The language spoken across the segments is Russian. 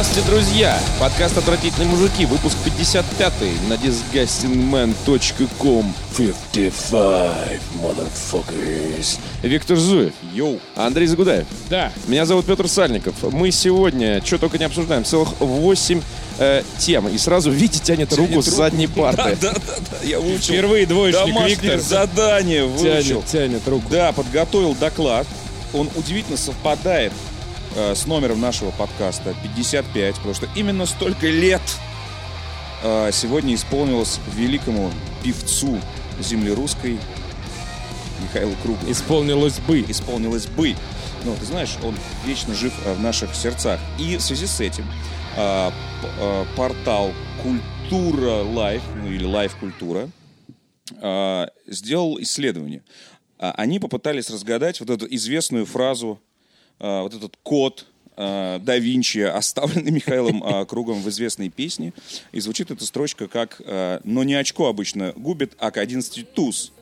Здравствуйте, друзья! Подкаст «Отвратительные мужики», выпуск 55 на disgustingman.com 55, motherfuckers. Виктор Зуев. Йоу. Андрей Загудаев. Да. Меня зовут Петр Сальников. Мы сегодня, что только не обсуждаем, целых 8 э, тем. И сразу Витя тянет руку с задней парты. Да, да, да, я выучил. Впервые двоечник Домашнее Виктор задание выучил. тянет, тянет руку. Да, подготовил доклад. Он удивительно совпадает э, с номером нашего подкаста 55, потому что именно столько лет э, сегодня исполнилось великому певцу земли русской Михаилу Круглу. Исполнилось бы. исполнилось бы. Но ты знаешь, он вечно жив э, в наших сердцах. И в связи с этим э, э, портал Культура Life, ну или Life Культура, сделал исследование. А, Они попытались разгадать вот эту известную фразу, вот этот код э, да Винчи, оставленный Михаилом э, Кругом в известной песне. И звучит эта строчка как э, «Но не очко обычно губит, а к 11 туз».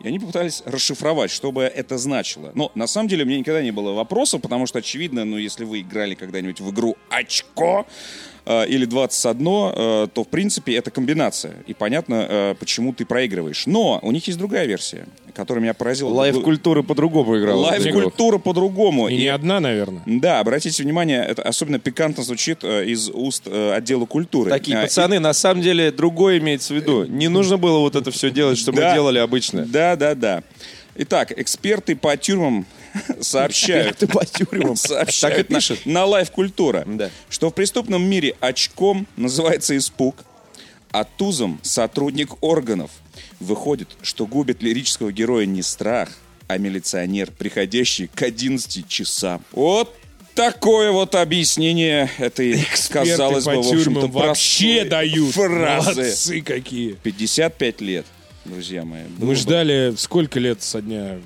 И они попытались расшифровать, что бы это значило. Но на самом деле у меня никогда не было вопросов, потому что очевидно, ну если вы играли когда-нибудь в игру «Очко», э, или 21, э, то в принципе это комбинация. И понятно, э, почему ты проигрываешь. Но у них есть другая версия, которая меня поразила. Life культуры по-другому играл. Life-культура по-другому. И И- не одна, наверное. да, обратите внимание, это особенно пикантно звучит э, из уст э, отдела культуры. Такие А, и- пацаны, на самом деле, другое имеется в виду. Не нужно было вот это все делать, что мы делали обычно. Да, да, да. Итак, эксперты по тюрьмам сообщают, по тюрьмам. сообщают Так и на- пишет. на, Life Культура, Да. что в преступном мире очком называется испуг, а тузом сотрудник органов. Выходит, что губит лирического героя не страх, а милиционер, приходящий к 11 часам. Вот такое вот объяснение этой, казалось бы, в общем-то, вообще дают. фразы. Молодцы какие. 55 лет, друзья мои. Мы бы- ждали сколько лет со дня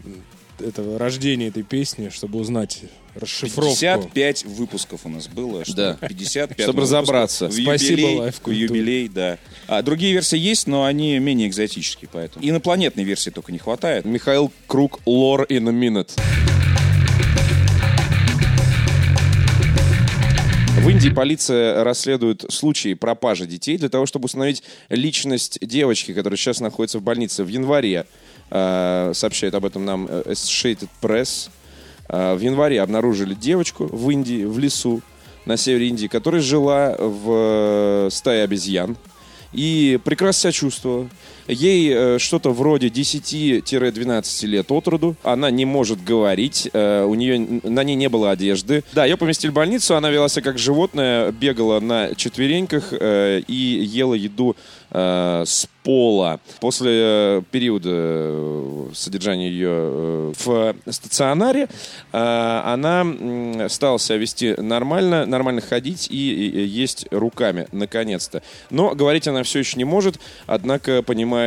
этого рождения этой песни, чтобы узнать расшифровку. 55 выпусков у нас было. Что Да. 55 Чтобы разобраться. В Спасибо, юбилей, в юбилей, да. А другие версии есть, но они менее экзотические, поэтому. Инопланетной версии только не хватает. Михаил Круг, лор in a minute. В Индии полиция расследует случаи пропажи детей для того, чтобы установить личность девочки, которая сейчас находится в больнице. В январе, сообщает об этом нам э, Associated Press, э, в январе обнаружили девочку в Индии, в лесу на севере Индии, которая жила в э, стае обезьян и прекрасно себя чувствовала. Ей э, что-то вроде 10-12 лет от роду. Она не может говорить, э, у нее, на ней не было одежды. Да, ее поместили в больницу, она вела себя как животное, бегала на четвереньках э, и ела еду с пола. После периода содержания ее в стационаре она стала себя вести нормально, нормально ходить и есть руками, наконец-то. Но говорить она все еще не может, однако понимает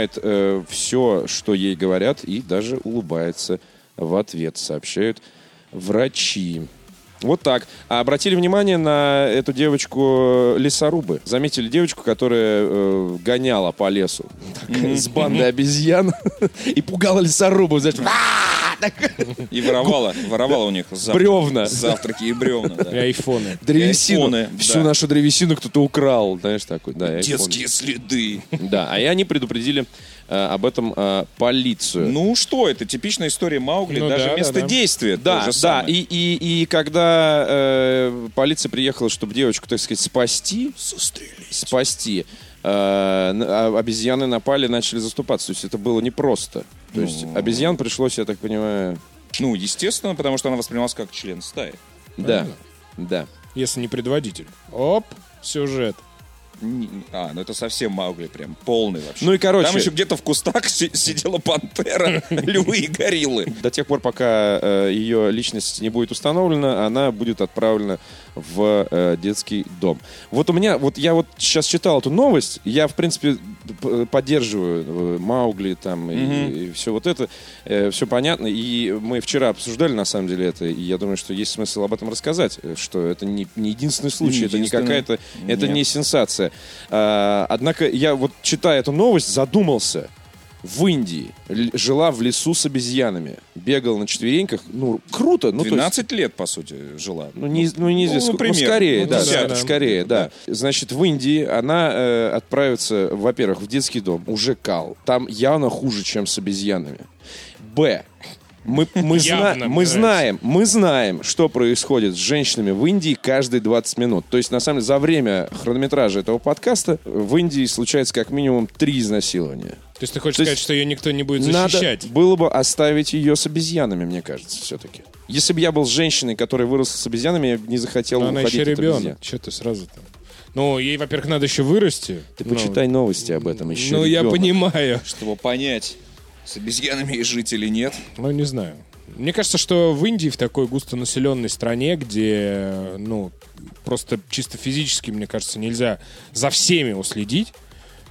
все, что ей говорят, и даже улыбается в ответ, сообщают врачи. Вот так. А обратили внимание на эту девочку лесорубы. Заметили девочку, которая э, гоняла по лесу с бандой обезьян и пугала лесорубов. Знаешь, И воровала, воровала у них завтра- бревна. завтраки и бревна. да. И айфоны. Древесину. айфоны, Всю да. нашу древесину кто-то украл. Знаешь, такой. Да. Детские следы. Да, а и они предупредили об этом э, полицию. Ну что, это типичная история Маугли, Ну даже да, место да, да. действия. Да, то же да, самое. и, и, и когда э, полиция приехала, чтобы девочку, так сказать, спасти, спасти, э, а- обезьяны напали, начали заступаться. То есть это было непросто. То есть Ну. обезьян пришлось, я так понимаю, Ну, естественно, потому что она воспринималась как член стаи. да, да. Если не предводитель. Оп, сюжет. А, ну это совсем Маугли прям, полный вообще. Ну и короче, Там еще где-то в кустах си- сидела пантера, львы и гориллы. до тех пор, пока э, ее личность не будет установлена, она будет отправлена в э, детский дом. Вот у меня, вот я вот сейчас читал эту новость, я, в принципе, п- поддерживаю э, Маугли там и, все вот это, все понятно. И мы вчера обсуждали, на самом деле, это, и я думаю, что есть смысл об этом рассказать, э, что это не, не единственный случай, Не это не какая-то, это Нет. не сенсация. А, однако я вот, читая эту новость, задумался, в Индии жила в лесу с обезьянами, бегала на четвереньках. Ну, круто. Ну, то есть- 12 лет, по сути, жила. ну, не, ну, неизвестно. Ну. Ну, примерно. скорее, Ну, да, десяток. да, скорее, да. Значит, в Индии она э, отправится, во-первых, в детский дом, уже кал. Там явно хуже, чем с обезьянами. Б. Мы, мы, зна- мы знаем, мы знаем, что происходит с женщинами в Индии каждые 20 минут. То есть, на самом деле, за время хронометража этого подкаста в Индии случается как минимум три изнасилования. То есть ты хочешь То сказать, что ее никто не будет Надо защищать? было бы оставить ее с обезьянами, мне кажется, все-таки. Если бы я был женщиной, которая выросла с обезьянами, я бы не захотел Но она уходить еще от обезьян. ребенок. Че ты сразу там? Ну, ей, во-первых, надо еще вырасти. Ты Ну, почитай новости об этом еще. Ну, я понимаю. Чтобы понять, с обезьянами и жить или нет. Ну, не знаю. Мне кажется, что в Индии, в такой густонаселенной стране, где, ну, просто чисто физически, мне кажется, нельзя за всеми уследить.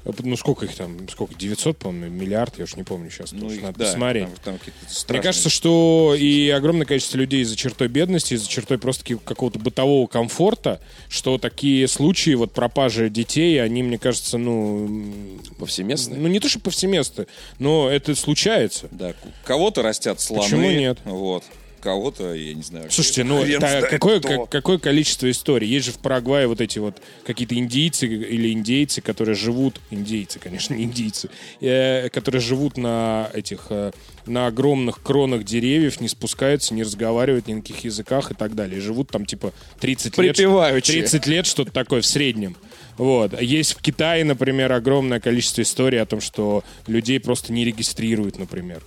Ну, сколько их там? Сколько? 900, по-моему, миллиард? Я уж не помню сейчас. Ну, их, надо да, посмотреть. там- там Мне кажется, что и огромное количество людей за чертой бедности, за чертой просто какого-то бытового комфорта, что такие случаи вот пропажи детей, они, мне кажется, ну, Повсеместно? ну не то, что повсеместно, но это случается. Да, кого-то растят слоны. Почему нет? Вот. Кого-то, я не знаю. Слушайте, ну та- какое, как- какое количество историй? Есть же в Парагвае вот эти вот какие-то индейцы или индейцы, которые живут, индейцы, конечно, не индейцы, э, которые живут на этих, э, на огромных кронах деревьев, не спускаются, не разговаривают ни на каких языках и так далее. И живут там типа 30 лет. Припеваючи. 30 лет, что-то такое в среднем. Вот. Есть в Китае, например, огромное количество историй о том, что людей просто не регистрируют, например.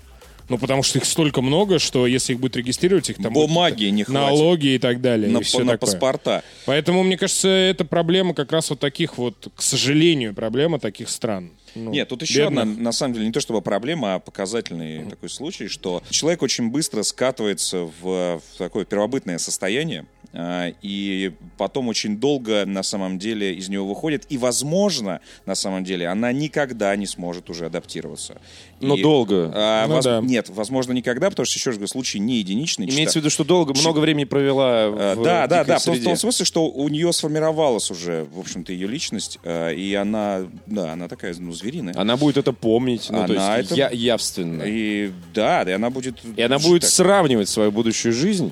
Ну, потому что их столько много, что если их будет регистрировать, их там Бумаги не хватит. налоги и так далее. на, и всё на такое. паспорта. Поэтому, мне кажется, это проблема как раз вот таких вот, к сожалению, проблема таких стран. Ну, Нет, тут еще бедных. одна, на самом деле, не то чтобы проблема, а показательный такой случай, что человек очень быстро скатывается в, в такое первобытное состояние, а, и потом очень долго, на самом деле, из него выходит, и, возможно, на самом деле, она никогда не сможет уже адаптироваться. Но И, долго. а, Ну воз- да. Нет, возможно, никогда, потому что, еще раз говорю, случай не единичный. Имеется в виду, что долго, много времени провела Э, в Да, да, да, в том, в среде. том смысле, что у нее сформировалась уже, в общем-то, ее личность, э, и она, да, она такая, ну, звериная. Она будет это помнить, ну, то Она есть это- я- явственно. И да, и она будет... И она будет так. сравнивать свою будущую жизнь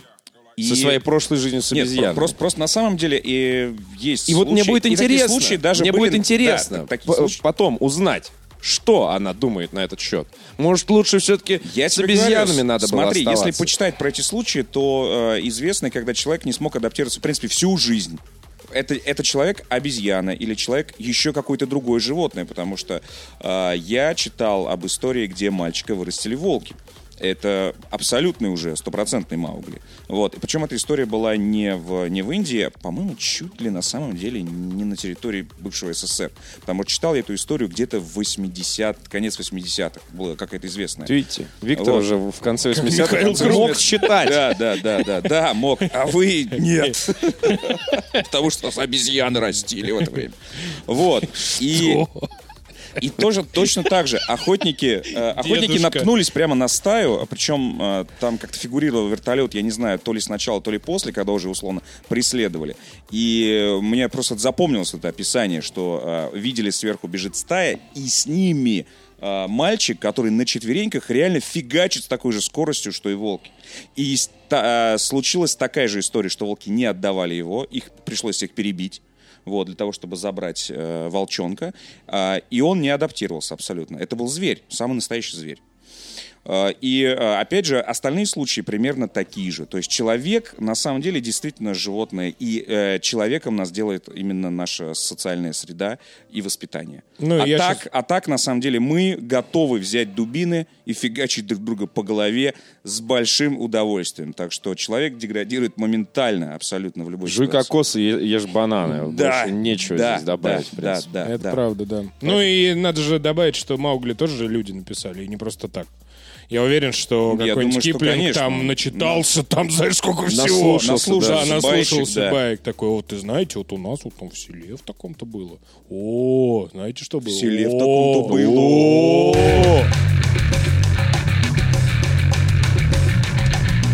И- со своей прошлой жизнью с Нет, обезьяной. про- просто, просто на самом деле и есть И вот мне случаи- будет интересно, случаи даже мне были- будет да, интересно так- такие п- случаи. потом узнать, что она думает на этот счет. Может, лучше все-таки Я с обезьянами говорю, надо было Смотри, если почитать про эти случаи, то э, известно, когда человек не смог адаптироваться, в принципе, всю жизнь. Это, это человек обезьяна или человек еще какое-то другое животное, потому что э, я читал об истории, где мальчика вырастили волки. Это абсолютный уже стопроцентный Маугли. Вот. И причем эта история была не в, не в Индии, а, по-моему, чуть ли на самом деле не на территории бывшего СССР. Потому что читал я эту историю где-то в 80 конец 80-х. Была какая-то известная. Видите, Виктор Вот. уже в конце Михаил 80-х Круг. мог считать. Да, да, да, да, да, мог. А вы нет. Потому что нас обезьяны растили в это время. Вот. И, и тоже точно так же охотники, э, охотники Дедушка. наткнулись прямо на стаю, а причем э, там как-то фигурировал вертолет, я не знаю, то ли сначала, то ли после, когда уже условно преследовали. И мне просто запомнилось это описание, что э, видели сверху бежит стая, и с ними э, мальчик, который на четвереньках реально фигачит с такой же скоростью, что и волки. И ста- э, случилась такая же история, что волки не отдавали его, их пришлось их перебить. Вот, для того, чтобы забрать э, волчонка. А, и он не адаптировался абсолютно. Это был зверь, самый настоящий зверь. А, И, а, опять же, остальные случаи примерно такие же. То есть человек, на самом деле, действительно животное. И э, человеком нас делает именно наша социальная среда и воспитание. Ну, а, я так, щас- а так, на самом деле, мы готовы взять дубины и фигачить друг друга по голове с большим удовольствием. Так что человек деградирует моментально, абсолютно в любой Жуй ситуации. кокосы, е- ешь бананы. Да, Больше нечего да, здесь добавить, в да, принципе. да, Это да. правда, да. Ну и надо же добавить, что Маугли тоже же люди написали, и не просто так. Я уверен, что Я какой-нибудь думаю, что, Киплинг конечно. там начитался, там знаешь сколько всего. Наслушался, да. да, наслушался да. баек такой. Вот ты знаете, вот у нас вот там в селе в таком-то было. О, знаете, что было? селе в таком-то было. о.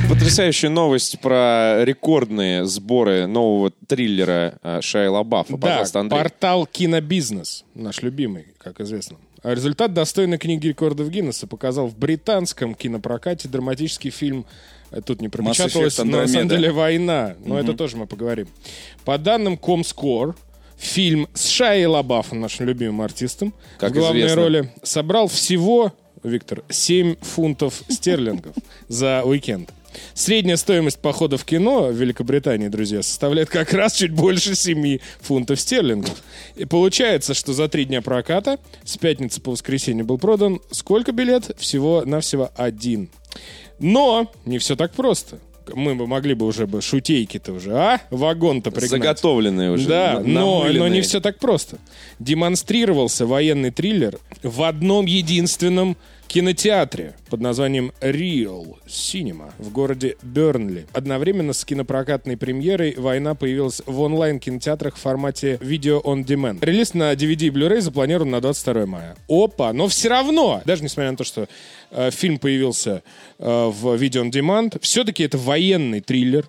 Потрясающая новость про рекордные сборы нового триллера э, Шайа Лабафа. Да, Пожалуйста, Андрей. портал Кинобизнес, наш любимый, как известно. А результат достойной книги рекордов Гиннесса показал в британском кинопрокате драматический фильм э, Тут не пропечаталось, но на самом деле война. Но это тоже мы поговорим. По данным Comscore, фильм с Шайей Лабафом, нашим любимым артистом, Как в главной известно. роли, собрал всего, Виктор, 7 фунтов стерлингов за уикенд. Средняя стоимость похода в кино в Великобритании, друзья, составляет как раз чуть больше 7 фунтов стерлингов. И получается, что за три дня проката с пятницы по воскресенье был продан сколько билет? Всего-навсего один. Но не все так просто. Мы бы могли бы уже бы шутейки-то уже, а? Вагон-то пригнать. Заготовленные уже. Да, но, но не все так просто. Демонстрировался военный триллер в одном единственном кинотеатре под названием Real Cinema в городе Бернли. Одновременно с кинопрокатной премьерой «Война» появилась в онлайн-кинотеатрах в формате видео on demand. Релиз на DVD и Blu-ray запланирован на 22 мая. Опа! Но все равно, даже несмотря на то, что э, фильм появился э, в видео on demand, все-таки это военный триллер,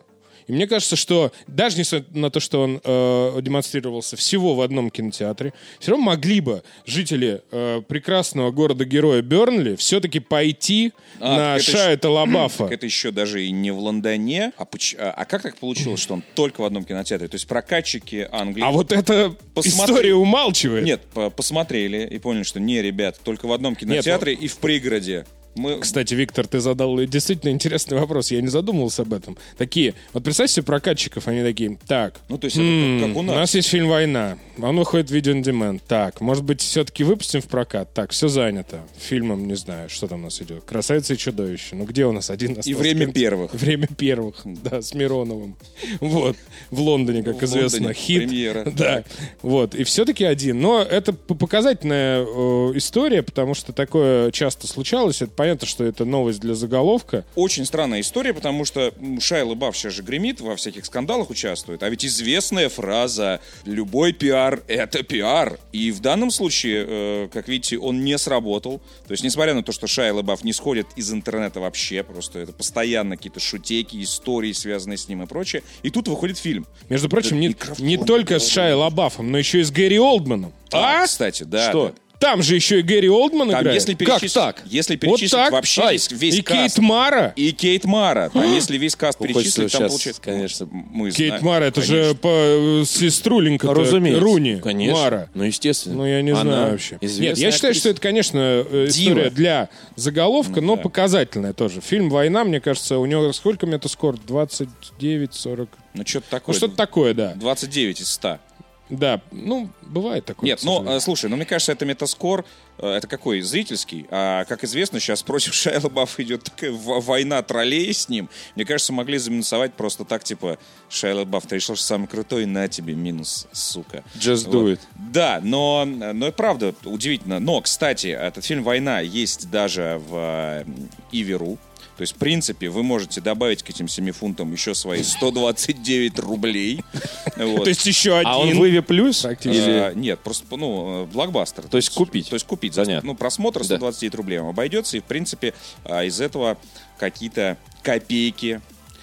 и мне кажется, что даже несмотря на то, что он э, демонстрировался всего в одном кинотеатре, все равно могли бы жители э, прекрасного города-героя Бернли все-таки пойти А, на это ж- Талабафа. Так это еще даже и не в Лондоне. А, поч- а- а как так получилось, что он только в одном кинотеатре? То есть прокатчики Англии... А вот эта Посмотри. история умалчивает. Нет, по- посмотрели и поняли, что не, ребят, только в одном кинотеатре и в пригороде. Мы... Кстати, Виктор, ты задал действительно интересный вопрос. Я не задумывался об этом. Такие, вот представь себе прокатчиков, они такие, так, Ну, то есть это м, как, как у у нас. нас есть фильм «Война», он выходит в видео on. Так, может быть, все-таки выпустим в прокат? Так, все занято. Фильмом, не знаю, что там у нас идет. «Красавица и чудовище». Ну, где у нас один остался? время Кино- первых. Время первых, да, с Мироновым. Вот, в Лондоне, как В известно, Лондоне хит. премьера. Да, вот, и все-таки один. Но это показательная э, история, потому что такое часто случалось. Это понятно, что это новость для заголовка. Очень странная история, потому что м, Шайа Лабаф сейчас же гремит, во всяких скандалах участвует. А ведь известная фраза «любой пиар — это пиар». И в данном случае, э, как видите, он не сработал. То есть, несмотря на то, что Шайа Лабаф не сходит из интернета вообще, просто это постоянно какие-то шутейки, истории, связанные с ним и прочее. И тут выходит фильм. Между прочим, не, микрофон не только с Шайей Лабафом, но еще и с Гэри Олдманом. А, А? кстати, да. Что? да. Там же еще и Гэри Олдман Там, играет. если перечислить, так? Если вот перечислить так? вообще Ай, весь, весь и каст. Кейт Мара. И Кейт Мара. Там, если весь каст перечислить, там сейчас, получается... конечно. Мы Кейт знаем, Мара, это же конечно. по э, сеструленька Разумеется. Руни. Конечно. Мара. Ну, естественно. Ну, я не Она знаю вообще. Нет, я считаю, актриса. что это, конечно, э, история Дива. для заголовка, но да. показательная тоже. Фильм «Война», мне кажется, у него сколько метаскор? 29-40? Ну, что-то Ну, такое. что-то такое, да. 29 из 100. Да, ну, бывает такое. Нет, ну, э, слушай, ну, мне кажется, это метаскор, э, это какой? Зрительский. А, как известно, сейчас против Шайа Лабафа идет такая война троллей с ним. Мне кажется, могли заминусовать просто так, типа, Шайа Лабаф, ты решил, что самый крутой, на тебе минус, сука. Just do it. Да, но, но это правда удивительно. Но, кстати, этот фильм «Война» есть даже в э, Иверу. То есть, в принципе, вы можете добавить к этим 7 фунтам еще свои 129 рублей. То есть еще один. А он в Иве плюс? А, нет, просто, ну, э, блокбастер. То есть купить? То есть купить. Ну, просмотр 129 рублей вам обойдется, и, в принципе, а, из этого какие-то копейки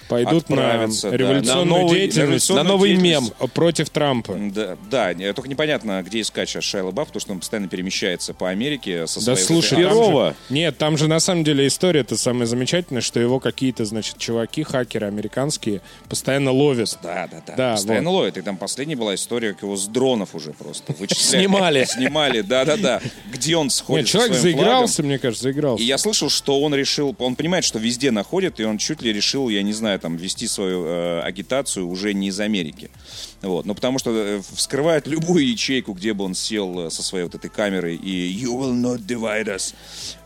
Пойдут на отправятся, да, революционную на новый- деятельность. на новый деятельность. мем. Против Трампа. Да, да, только непонятно, где искать сейчас Шайла Бафф, потому что он постоянно перемещается по Америке со Да вот слушай, там же- нет, там же на самом деле история-то самая замечательная, что его какие-то, значит, чуваки, хакеры американские, постоянно ловят. Да, да, да. Да, постоянно ловит. И там последняя была история, как его с дронов уже просто вычисляли. Снимали. Снимали, да-да-да. Где он сходит Нет, человек заигрался, мне кажется, заигрался. И я слышал, что он решил, он понимает, что везде находит, и он чуть ли решил, я не знаю, там, вести свою э, агитацию уже не из Америки. Вот. Ну, потому что э, вскрывает любую ячейку, где бы он сел э, со своей вот этой камерой, и you will not divide us.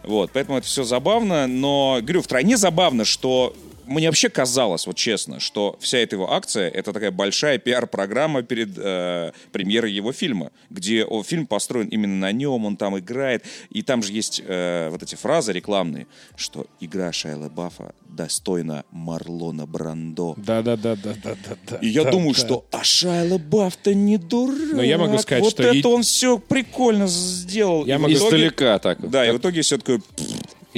Вот. Поэтому это все забавно, но, говорю, втройне забавно, что мне вообще казалось, вот честно, что вся эта его акция это такая большая пиар-программа перед э, премьерой его фильма, где о, фильм построен именно на нем, он там играет, и там же есть э, вот эти фразы рекламные, что игра Шайла Баффа достойна Марлона Брандо. Да-да-да-да-да-да. И я Да, думаю, да. что а Шайла Бафф-то не дурак. Но я могу сказать, вот что это и- он все прикольно сделал. Я И могу- итоге- Издалека так. Да, и в итоге все такое...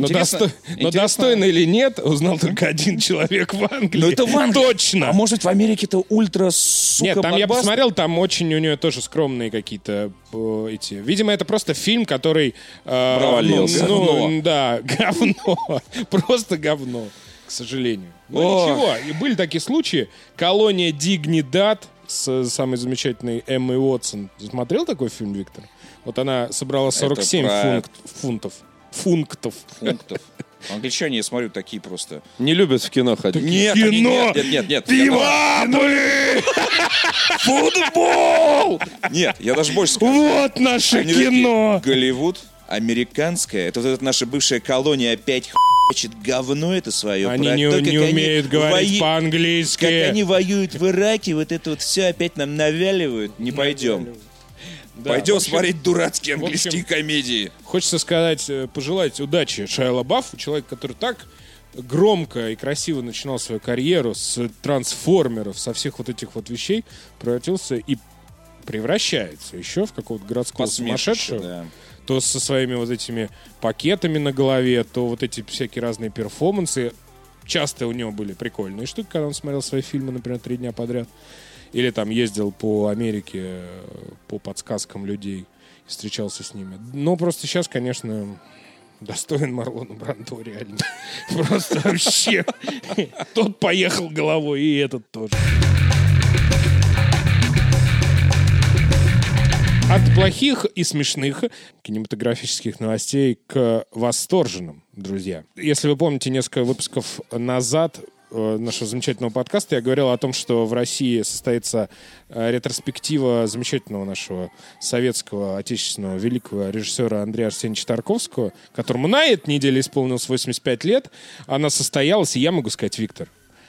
Но, Интересно- достой- но интересно- достойно или нет, узнал только один человек в Англии. Ну это в Англии. Точно. А может в Америке это ультра сука Нет, там я посмотрел, там очень у нее тоже скромные какие-то э, эти. Видимо, это просто фильм, который э, Провалился. Ну, ну, Говно. да, говно, просто говно, к сожалению. Ну ничего, и были такие случаи. Колония Дигнидад с самой замечательной Эммой Уотсон. Смотрел такой фильм, Виктор? Вот она собрала 47 про- функ- фунтов. Функтов. пунктов. Англичане, я смотрю, такие просто. Не любят в кино ходить. Нет, Кино! они- нет, нет, нет, нет. Я- Футбол! Нет, я даже больше скажу. Вот наше Они кино! такие, Голливуд, американское, это вот эта наша бывшая колония опять хочет говно это свое. Они про не, то, как не они умеют говорить вои- по-английски. Как они воюют в Ираке, вот это вот все опять нам навяливают. Не пойдем. Да, Пойдем в общем, смотреть дурацкие в общем, английские комедии. Хочется сказать, э, пожелать удачи Шайла Баффу, человек, который так громко и красиво начинал свою карьеру с трансформеров, со всех вот этих вот вещей, превратился и превращается еще в какого-то городского сумасшедшего. да. То со своими вот этими пакетами на голове, то вот эти всякие разные перформансы. Часто у него были прикольные штуки, когда он смотрел свои фильмы, например, три дня подряд. Или там ездил по Америке э, по подсказкам людей и встречался с ними. Но просто сейчас, конечно, достоин Марлона Брандо, реально. Просто вообще. Тот поехал головой, и этот тоже. От плохих и смешных кинематографических новостей к восторженным, друзья. Если вы помните, несколько выпусков назад нашего замечательного подкаста я говорил о том, что в России состоится э, ретроспектива замечательного нашего советского, отечественного, великого режиссера Андрея Арсеньевича Тарковского, которому на этой неделе исполнилось 85 лет. Она состоялась, и я могу сказать, Виктор,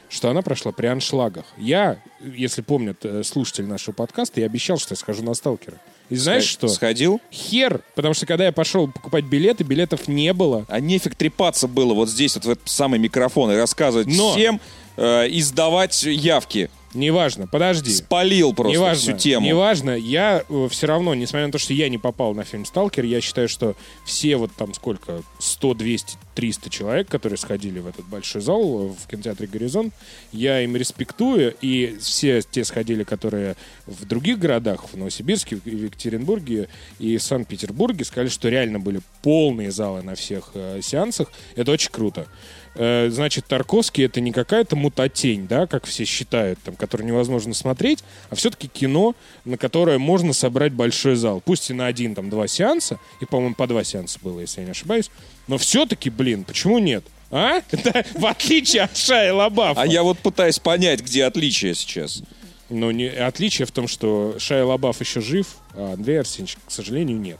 что она прошла при аншлагах. Я, если помнят э, слушатели нашего подкаста, я обещал, что я схожу на «Сталкера». И знаешь что? Сходил? Хер, потому что когда я пошел покупать билеты, билетов не было. А нефиг трепаться было вот здесь, вот в этот самый микрофон и рассказывать Но- всем, э, и сдавать явки. Неважно, подожди. Спалил просто Неважно, всю тему. неважно, я все равно, несмотря на то, что я не попал на фильм «Сталкер», я считаю, что все вот там сколько, 100, 200, 300 человек, которые сходили в этот большой зал э, в кинотеатре «Горизонт», я им респектую, и все те сходили, которые в других городах, в Новосибирске, в Екатеринбурге и в Санкт-Петербурге, сказали, что реально были полные залы на всех э, сеансах. Это очень круто. Э, значит, Тарковский это не какая-то мутатень, да, как все считают, там, которую невозможно смотреть, а все-таки кино, на которое можно собрать большой зал. Пусть и на один, там, два сеанса, и, по-моему, по два сеанса было, если я не ошибаюсь, но все-таки, блин, почему нет? А? Да, в отличие от Шая Лабафа. А я вот пытаюсь понять, где отличие сейчас. Но не, отличие в том, что Шая Лабаф еще жив, а Андрей Арсеньевич, к сожалению, нет.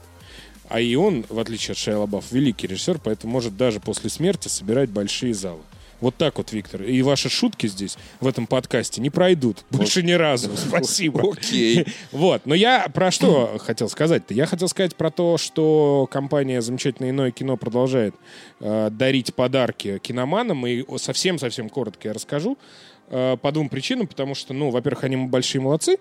А и он, в отличие от Шая Лабаф, великий режиссер, поэтому может даже после смерти собирать большие залы. Вот так вот, Виктор. И ваши шутки здесь, в этом подкасте, не пройдут. Больше ни разу. Спасибо. Окей. Вот. Но я про что хотел сказать-то? Я хотел сказать про то, что компания «Замечательное иное кино» продолжает э, дарить подарки киноманам. И совсем-совсем коротко я расскажу. Э, по двум причинам. Потому что, ну, во-первых, они большие молодцы.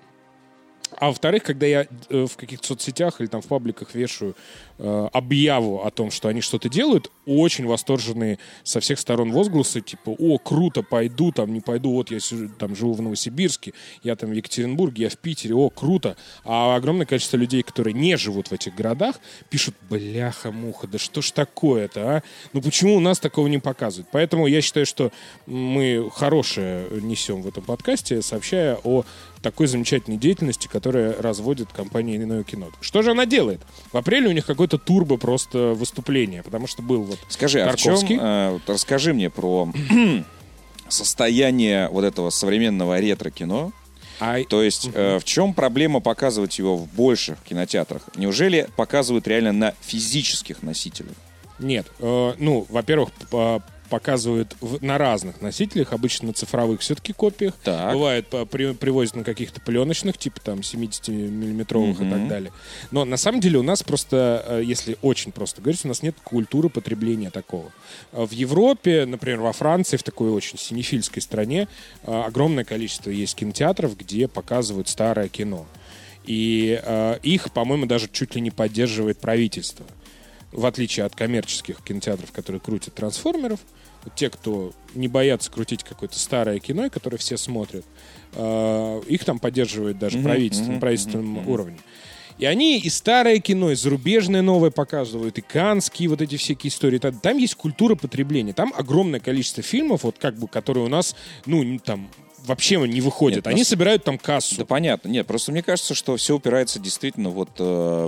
А во-вторых, когда я э, в каких-то соцсетях или там в пабликах вешаю э, объяву о том, что они что-то делают, очень восторженные со всех сторон возгласы, типа, о, круто, пойду, там, не пойду, вот я там живу в Новосибирске, я там в Екатеринбурге, я в Питере, о, круто. А огромное количество людей, которые не живут в этих городах, пишут, бляха-муха, да что ж такое-то, а? Ну почему у нас такого не показывают? Поэтому я считаю, что мы хорошее несем в этом подкасте, сообщая о такой замечательной деятельности, которая разводит компания «Иное кино». Что же она делает? В апреле у них какой-то турбо просто выступление, потому что был вот Скажи, а в чем, Тарковский. э, расскажи мне про состояние вот этого современного ретро-кино. А То есть э, в чем проблема показывать его в больших кинотеатрах? Неужели показывают реально на физических носителях? Нет, э, ну, во-первых, п- показывают в- на разных носителях, обычно на цифровых все-таки копиях. Так. Бывает, при- привозят на каких-то пленочных, типа там 70-миллиметровых и так далее. Но на самом деле у нас просто, э, если очень просто говорить, у нас нет культуры потребления такого. Э, В Европе, например, во Франции, в такой очень синефильской стране, э, огромное количество есть кинотеатров, где показывают старое кино. И э, их, по-моему, даже чуть ли не поддерживает правительство. в отличие от коммерческих кинотеатров, которые крутят трансформеров, те, кто не боятся крутить какое-то старое кино, которое все смотрят, э, их там поддерживает даже Мгм, правительство мгм, на правительственном мгм. уровне. И они и старое кино, и зарубежное новое показывают, и канские вот эти всякие истории. Там, есть культура потребления. Там огромное количество фильмов, вот как бы, которые у нас, ну, там вообще не выходят. Нет, Они нас- собирают там кассу. Да понятно. Нет, просто мне кажется, что все упирается действительно вот э,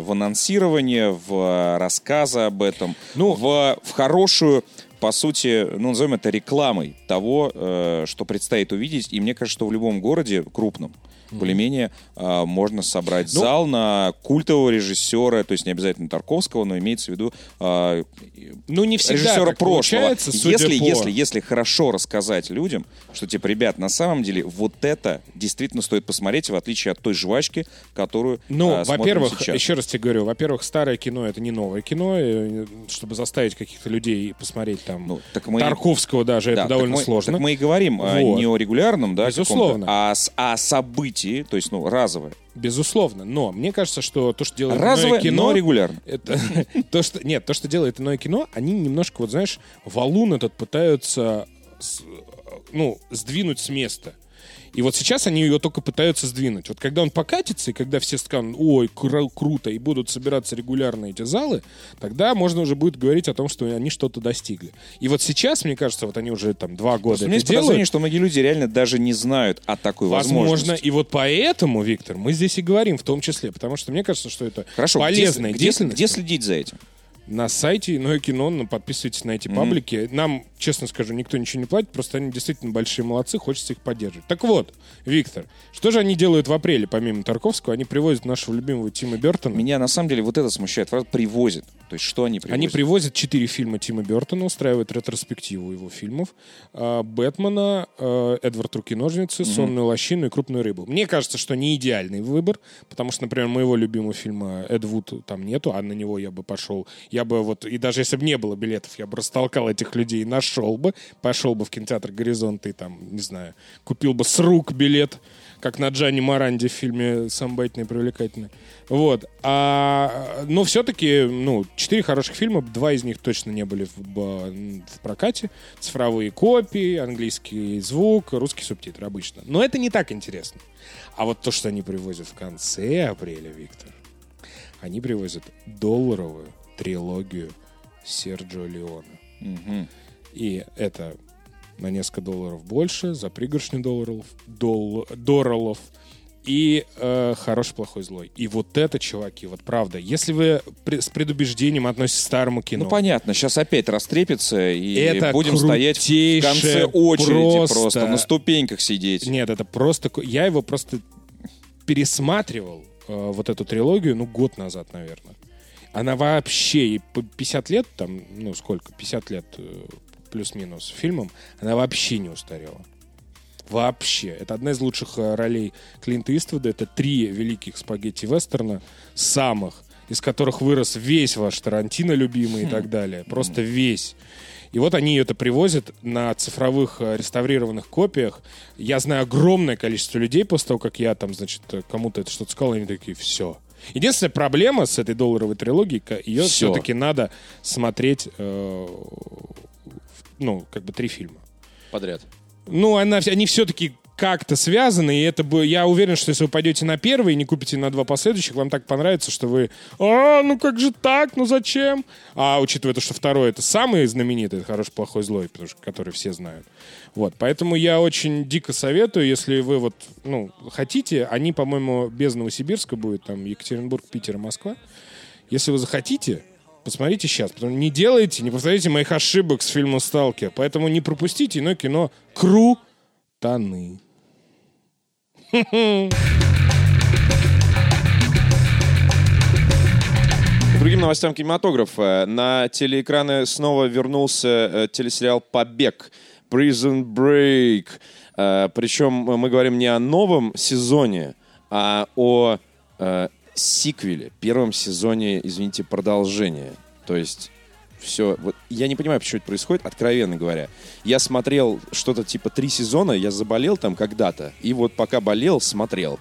в анонсирование, в э, рассказы об этом, Ну- в, в хорошую, по сути, ну, назовем это рекламой того, э, что предстоит увидеть. И мне кажется, что в любом городе крупном более-менее э, можно собрать Ну- зал на культового режиссера, то есть не обязательно Тарковского, но имеется в виду э, Ну, не всегда режиссера прошлого. если, по- если, если хорошо рассказать людям, что, типа, ребят, на самом деле вот это действительно стоит посмотреть, в отличие от той жвачки, которую Ну, а, смотрим во-первых, сейчас. еще раз тебе говорю, во-первых, старое кино это не новое кино, и, чтобы заставить каких-то людей посмотреть там Ну, так мы... Тарковского даже, Да, это довольно мы, сложно. Так мы и говорим а, Вот. не о регулярном, да, Безусловно. а с- о событии, то есть, ну, разовое. Безусловно. Но мне кажется, что то, что делает Разовое, иное кино... но регулярно. Это, то, что, нет, то, что делает иное кино, они немножко, вот знаешь, валун этот пытаются с- ну, сдвинуть с места. И вот сейчас они ее только пытаются сдвинуть. Вот когда он покатится, и когда все скажут, ой, кру- круто, и будут собираться регулярно эти залы, тогда можно уже будет говорить о том, что они что-то достигли. И вот сейчас, мне кажется, вот они уже там два года У меня это есть подозрение, делают. что многие люди реально даже не знают о такой Возможно, возможности. и вот поэтому, Виктор, мы здесь и говорим в том числе, потому что мне кажется, что это Хорошо, где- полезная где, деятельность. где следить за этим? На сайте Иное кино, подписывайтесь на эти паблики. Нам, честно скажу, никто ничего не платит, просто они действительно большие молодцы, хочется их поддерживать. Так вот, Виктор, что же они делают в апреле, помимо Тарковского? Они привозят нашего любимого Тима Бертона. Меня на самом деле вот это смущает. Фраза «привозит». То есть что они привозят? Они привозят четыре фильма Тима Бертона, устраивают ретроспективу его фильмов. А, Бэтмена, а, Эдвард Руки-ножницы, Сонную лощину и Крупную рыбу. Мне кажется, что не идеальный выбор, потому что, например, моего любимого фильма Эд Вуд там нету, а на него я бы пошел. Я бы вот, и даже если бы не было билетов, я бы растолкал этих людей и нашел бы, пошел бы в кинотеатр «Горизонт» и там, не знаю, купил бы с рук билет, как на Джанни Маранде в фильме «Самбайтный привлекательный». Вот. А, но все-таки, ну, четыре хороших фильма, два из них точно не были в, в прокате. Цифровые копии, английский звук, русский субтитр обычно. Но это не так интересно. А вот то, что они привозят в конце апреля, Виктор, они привозят долларовую трилогию Серджио Леона. Мгм. И это на несколько долларов больше, за пригоршню долларов, дол, долларов и э, хороший, плохой, злой. И вот это, чуваки, вот правда, если вы при- с предубеждением относитесь к старому кино, Ну, понятно, сейчас опять растрепится, и Это будем стоять в конце очереди просто. просто. на ступеньках сидеть. Нет, это просто... Я его просто пересматривал, э, вот эту трилогию, ну, год назад, наверное. Она вообще, ей по 50 лет, там, ну, сколько, 50 лет э, плюс-минус фильмом, она вообще не устарела. Вообще. Это одна из лучших э, ролей Клинта Иствуда. Это три великих спагетти-вестерна, самых, из которых вырос весь ваш Тарантино любимый и так далее. Просто весь. И вот они это привозят на цифровых э, реставрированных копиях. Я знаю огромное количество людей после того, как я там, значит, э, кому-то это что-то сказал, они такие, все. Единственная проблема с этой долларовой трилогией, ее Всё. все-таки надо смотреть, э, ну, как бы три фильма. Подряд. Ну, она, они все-таки как-то связаны, и это бы, я уверен, что если вы пойдете на первый и не купите на два последующих, вам так понравится, что вы, а, ну как же так, ну зачем? А учитывая то, что второй это самый знаменитый, это хороший, плохой, злой, потому что который все знают. Вот, поэтому я очень дико советую, если вы вот, ну, хотите, они, по-моему, без Новосибирска будет, там, Екатеринбург, Питер, и Москва. Если вы захотите, посмотрите сейчас. Потому не делайте, не повторите моих ошибок с фильма «Сталкер». Поэтому не пропустите иное кино «Крутаны». Другим новостям кинематографа. На телеэкраны снова вернулся э, телесериал «Побег» Prison Break. Э, причем мы говорим не о новом сезоне, а о э, сиквеле, первом сезоне, извините, продолжения. То есть все. Вот, я не понимаю, почему это происходит, откровенно говоря. Я смотрел что-то типа три сезона, я заболел там когда-то, и вот пока болел, смотрел.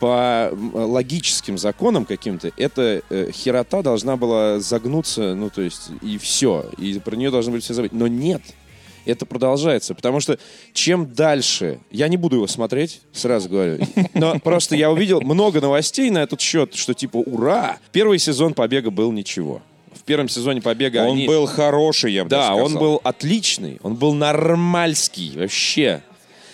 по логическим законам каким-то, эта э, херота должна была загнуться, ну, то есть, и все. И про нее должны были все забыть. Но нет. Это продолжается, потому что чем дальше... Я не буду его смотреть, сразу говорю. Но просто я увидел много новостей на этот счет, что типа «Ура!» Первый сезон «Побега» был ничего. В первом сезоне «Побега» Он они- был хороший, я бы да, даже он сказал. был отличный, он был нормальский вообще.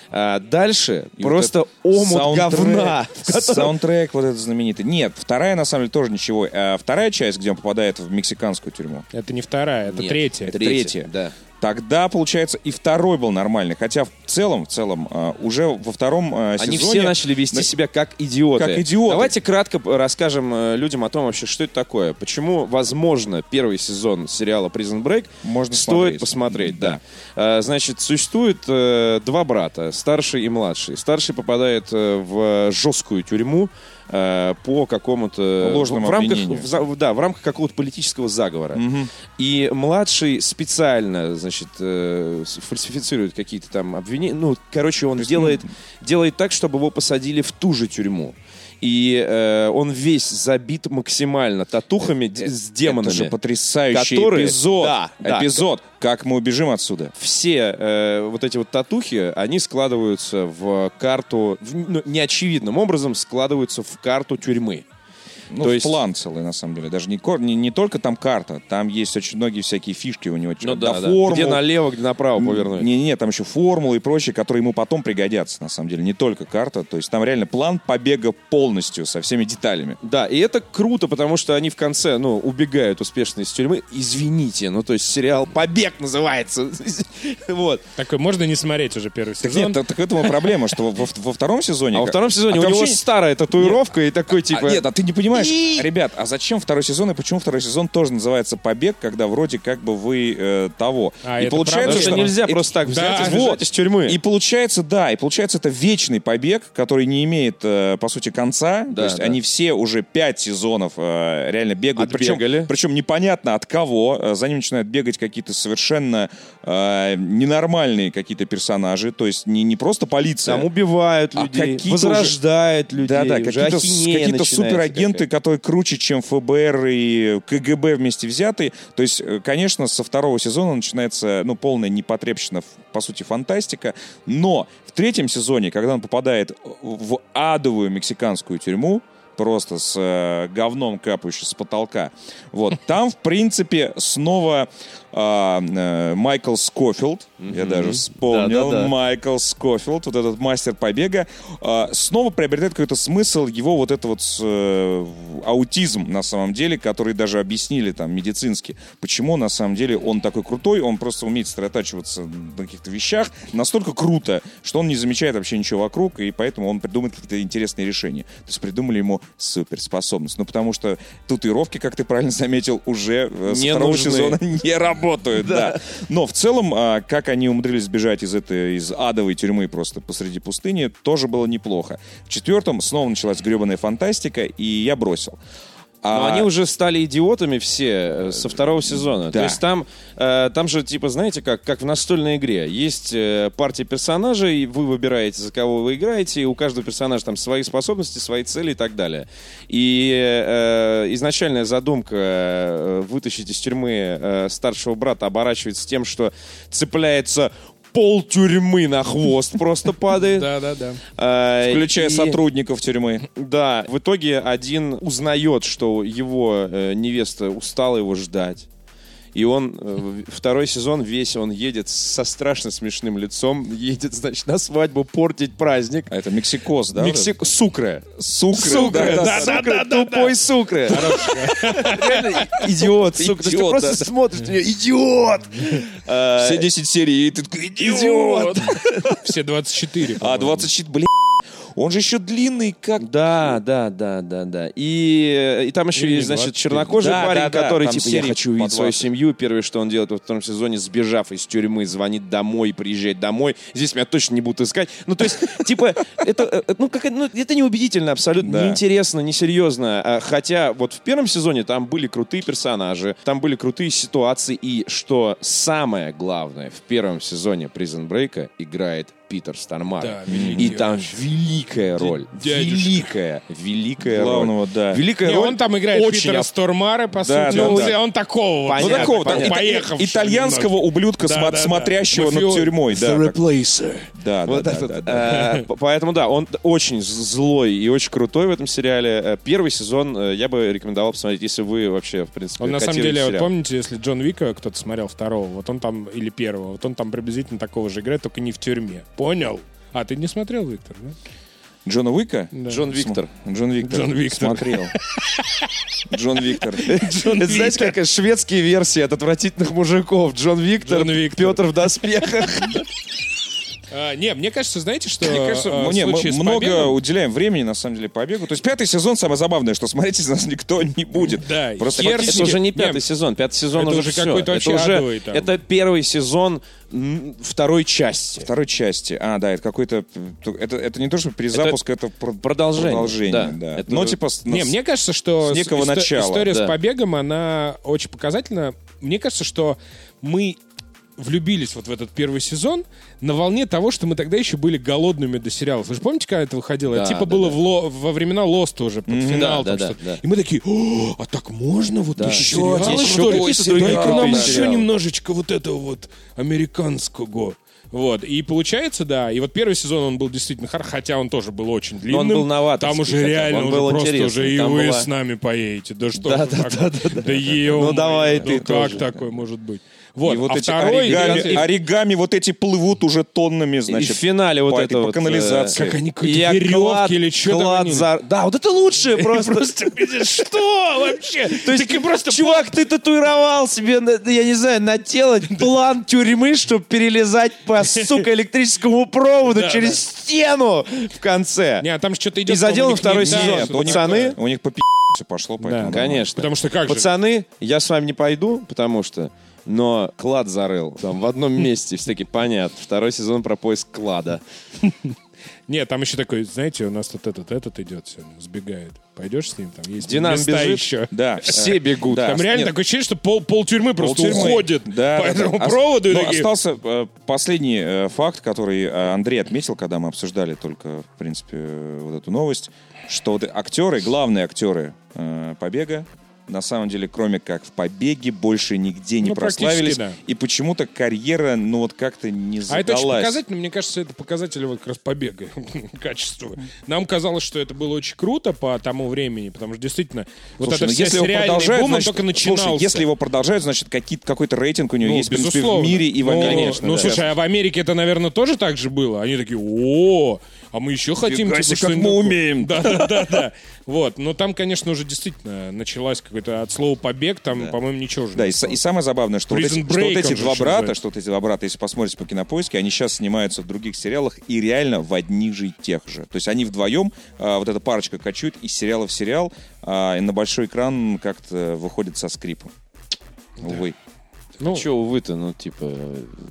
А дальше И просто вот омут саундтрек- говна. котором- Саундтрек вот этот знаменитый. Нет, вторая, на самом деле, тоже ничего. А вторая часть, где он попадает в мексиканскую тюрьму, Это не вторая, это Нет, третья. это Третья, третья. да. Тогда, получается, и второй был нормальный. Хотя в целом, в целом, а, уже во втором а, Они сезоне... все начали вести себя как идиоты. Как идиоты. Давайте кратко п- расскажем э, людям о том вообще, что это такое. Почему, возможно, первый сезон сериала Prison Break Можно стоит смотреть. посмотреть. Да. Э, Значит, существует э, два брата, старший и младший. Старший попадает э, в жесткую тюрьму э, по какому-то... По ложному в рамках, обвинению. в да, в рамках какого-то политического заговора. И младший специально, значит, э, фальсифицирует какие-то там обвинения. Ну, короче, он делает, делает так, чтобы его посадили в ту же тюрьму. И э, он весь забит максимально татухами д- с демонами. Это же потрясающий которые- эпизод. Да, да. эпизод. Как мы убежим отсюда. Все э, вот эти вот татухи, они складываются в карту, в- ну, неочевидным образом складываются в карту тюрьмы. Ну, То в есть- план целый, на самом деле. Даже не, кор- не, не только там карта, там есть очень многие всякие фишки у него. Ну до да, да. формул. Где налево, где направо повернуть. Не-не, там еще формулы и прочее, которые ему потом пригодятся, на самом деле. Не только карта. То есть там реально план побега полностью, со всеми деталями. Да, и это круто, потому что они в конце, ну, убегают успешно из тюрьмы. Извините, ну, то есть сериал «Побег» называется. Вот. Такой, можно не смотреть уже первый Так сезон. нет, так, так в этом и проблема, что во, во втором сезоне... А во втором сезоне А у него вообще- старая татуировка и такой, типа... А, нет, а ты не понимаешь, И- ребят, а зачем второй сезон и почему второй сезон тоже называется «Побег», когда вроде как бы вы э, того. А, и это получается, правда, что нельзя и- просто так взять Да, и сбежать вот. из тюрьмы. И получается, да, и получается это вечный побег, который не имеет, э, по сути, конца. Да, То есть да. они все уже пять сезонов э, реально бегают. Причем, Отбегали. причем непонятно от кого. Э, За ним начинают бегать какие-то совершенно э, ненормальные какие-то персонажи. То есть не, не просто полиция. Там убивают А людей, какие-то возрождают людей. Да, да, уже какие-то, с- ахинея какие-то начинается суперагенты, какая-то. которые круче, чем ФБР и КГБ вместе взятые. То есть, э, конечно, со второго сезона начинается, ну, полная непотребщина, по сути, фантастика. Но в третьем сезоне, когда он попадает в адовую мексиканскую тюрьму, просто с э, говном капающим с потолка. Вот. Там, в принципе, снова а, э, Майкл Скофилд, я даже вспомнил, Да-да-да. Майкл Скофилд, вот этот мастер побега, а, снова приобретает какой-то смысл его вот это вот э, аутизм на самом деле, который даже объяснили там медицински, почему на самом деле он такой крутой, он просто умеет сосредотачиваться на каких-то вещах настолько круто, что он не замечает вообще ничего вокруг, и поэтому он придумает какие-то интересные решения. То есть придумали ему суперспособность. Ну, потому что татуировки, как ты правильно заметил, уже э, с Не второго нужны. сезона не работают, да. Но в целом, а, как они умудрились сбежать из этой, из адовой тюрьмы просто посреди пустыни, тоже было неплохо. В четвертом снова началась гребаная фантастика, и я бросил. Но А- они уже стали идиотами все э, со второго сезона. То Да. есть там, э, там же, типа, знаете, как, как в настольной игре. Есть э, партия персонажей, вы выбираете, за кого вы играете, и у каждого персонажа там свои способности, свои цели и так далее. И э, изначальная задумка э, вытащить из тюрьмы э, старшего брата оборачивается тем, что цепляется пол тюрьмы на хвост просто падает. Да-да-да. Э, Включая и- сотрудников тюрьмы. да, в итоге один узнает, что его э, невеста устала его ждать. И он э, второй сезон весь он едет со страшно смешным лицом, едет, значит, на свадьбу портить праздник. А это Мексикоз, да? Мексик... Сукре. Сукры. Сукре, да, да, да, Сукре, тупой Сукре. Реально идиот, сука. Ты просто да, да. смотришь на нее, идиот! Э, Все 10 серий, и ты такой, Идиот! Все 24. А, по-моему. 24, блин, он же еще длинный, как... Да, да, да, да, да. И, и там еще Или есть, значит, 24. чернокожий Да, парень, да, да, который типа я хочу увидеть свою 20. семью. Первое, что он делает во втором сезоне, сбежав из тюрьмы, звонит домой, приезжает домой. Здесь меня точно не будут искать. Ну, то есть, типа, это, э, ну, как, ну, это неубедительно абсолютно, Да. неинтересно, несерьезно. А, Хотя вот в первом сезоне там были крутые персонажи, там были крутые ситуации, и что самое главное, в первом сезоне Prison Break играет Питер Стармар. Да, и там великая роль. дядюшка. Великая, великая Главного, роль. да. Великая Не, роль. он там играет очень Питера об- Стормара, по Да, сути. да, он, да. он такого. вот. Понятно, Ну, такого, да, понятно. Поехавшего итальянского немножко. ублюдка, Да, сма- да, да. смотрящего над Мафио- тюрьмой. Да, The так. Replacer. да, да, Вот да, этот, да, да. э, п- Поэтому да, он очень злой и очень крутой в этом сериале. Э, Первый сезон э, я бы рекомендовал посмотреть, если вы вообще, в принципе, Он на самом деле, вот сериал. помните, если Джон Вика кто-то смотрел второго, вот он там, или первого, вот он там приблизительно такого же играет, только не в тюрьме. Понял? А, ты не смотрел, Виктор, да? Джона Уика? Да. Джон Виктор. Джон Виктор. Джон Виктор. Смотрел. Джон Виктор. Это, знаете, как шведские версии от отвратительных мужиков. Джон Виктор, Джон Виктор. Петр в доспехах. А, не, мне кажется, знаете, что Мне кажется, а, не, мы много побегом- уделяем времени, на самом деле, побегу. То есть пятый сезон самое забавное, что смотреть из нас никто не будет. Да, Просто хер фактически- Это уже не Не, пятый сезон. Пятый сезон это уже, уже какой-то это уже там. Это первый сезон второй части. Второй части. А, да, это какой-то... Это, это не то, что перезапуск, это, про- продолжение, Продолжение, да. да. Это- Но типа... с- Не, с- мне кажется, что с некого исто- начала, история да. с побегом, она очень показательна. Мне кажется, что мы влюбились вот в этот первый сезон на волне того, что мы тогда еще были голодными до сериалов. Вы же помните, когда это выходило? Да, это типа да, было да. в ло- во времена Лоста уже, под финал. Да, да, да, да. И мы такие, «О, а так можно вот Да. еще сериалы, еще Дай-ка нам крутые еще сериалы». немножечко вот этого вот американского. Вот, и получается, да, и вот первый сезон он был действительно хорош, хотя он тоже был очень длинным. он был новаторский Там уже реально, он уже был просто уже и вы была- с нами поедете. Да что Да, ж да, такое? да, да, да. Да ё Ну, давай моё, ты ну как тоже. такое может быть? Вот, И вот а эти второй... оригами, и- оригами вот эти плывут уже тоннами, И значит. в финале вот по это по вот, канализации. э, Как они какие-то веревки клад- или что там клад они- за- Да, вот это лучшее просто. Просто, что вообще? То есть, просто чувак, ты татуировал себе, я не знаю, на тело план тюрьмы, чтобы перелезать по, сука, электрическому проводу через стену в конце. Не, а там что-то идет... И задел по-моему, на второй сезон. Пацаны? у них по пи*** пошло, поэтому... Да, Конечно. Потому что как же? Пацаны, я с вами не пойду, потому что... Но клад зарыл. Там в одном месте. Все таки понятно. Второй сезон про поиск клада. Нет, там еще такой, знаете, у нас тут этот, этот идет сегодня, сбегает. Пойдешь с ним? Там есть Динам места бежит. еще. Да. Все бегут. Да. Там реально Нет. такое ощущение, что пол, пол тюрьмы просто уходит Да, по да, этому да. Проводу. такие, остался э, последний э, факт, который э, Андрей отметил, когда мы обсуждали только, в принципе, э, вот эту новость, что вот актеры, главные актеры э, «Побега», на самом деле, кроме как в «Побеге», больше нигде не Ну, прославились. да. И почему-то карьера, ну вот как-то не А это очень задалась. показательно, мне кажется, это показатель вот как раз побега, качества. Нам казалось, что это было очень круто по тому времени, потому что действительно вот Слушай, это ну, все если его продолжают, бум, он значит, только начинался. слушай, если его продолжают, значит, какие- какой-то рейтинг у него Ну, есть, в принципе, в безусловно. мире и в Ну, Америке. Ну, Да. слушай, а в Америке это, наверное, тоже так же было. Они такие, о, а мы еще хотим... Фига типа, как мы такое». умеем. Да, да, да, да. Вот, но там, конечно, уже действительно началась какой-то от слова побег, там, по-моему, ничего уже Да, не и, и самое забавное, что вот, Prison эти, что вот эти же два брата, называется. что вот эти два брата, если посмотрите по кинопоиске, они сейчас снимаются в других сериалах и реально в одних же и тех же. То есть они вдвоем, а, вот эта парочка кочует из сериала в сериал, а, и на большой экран как-то выходит со скрипом. Увы. Ну, Че, увы-то, ну, типа...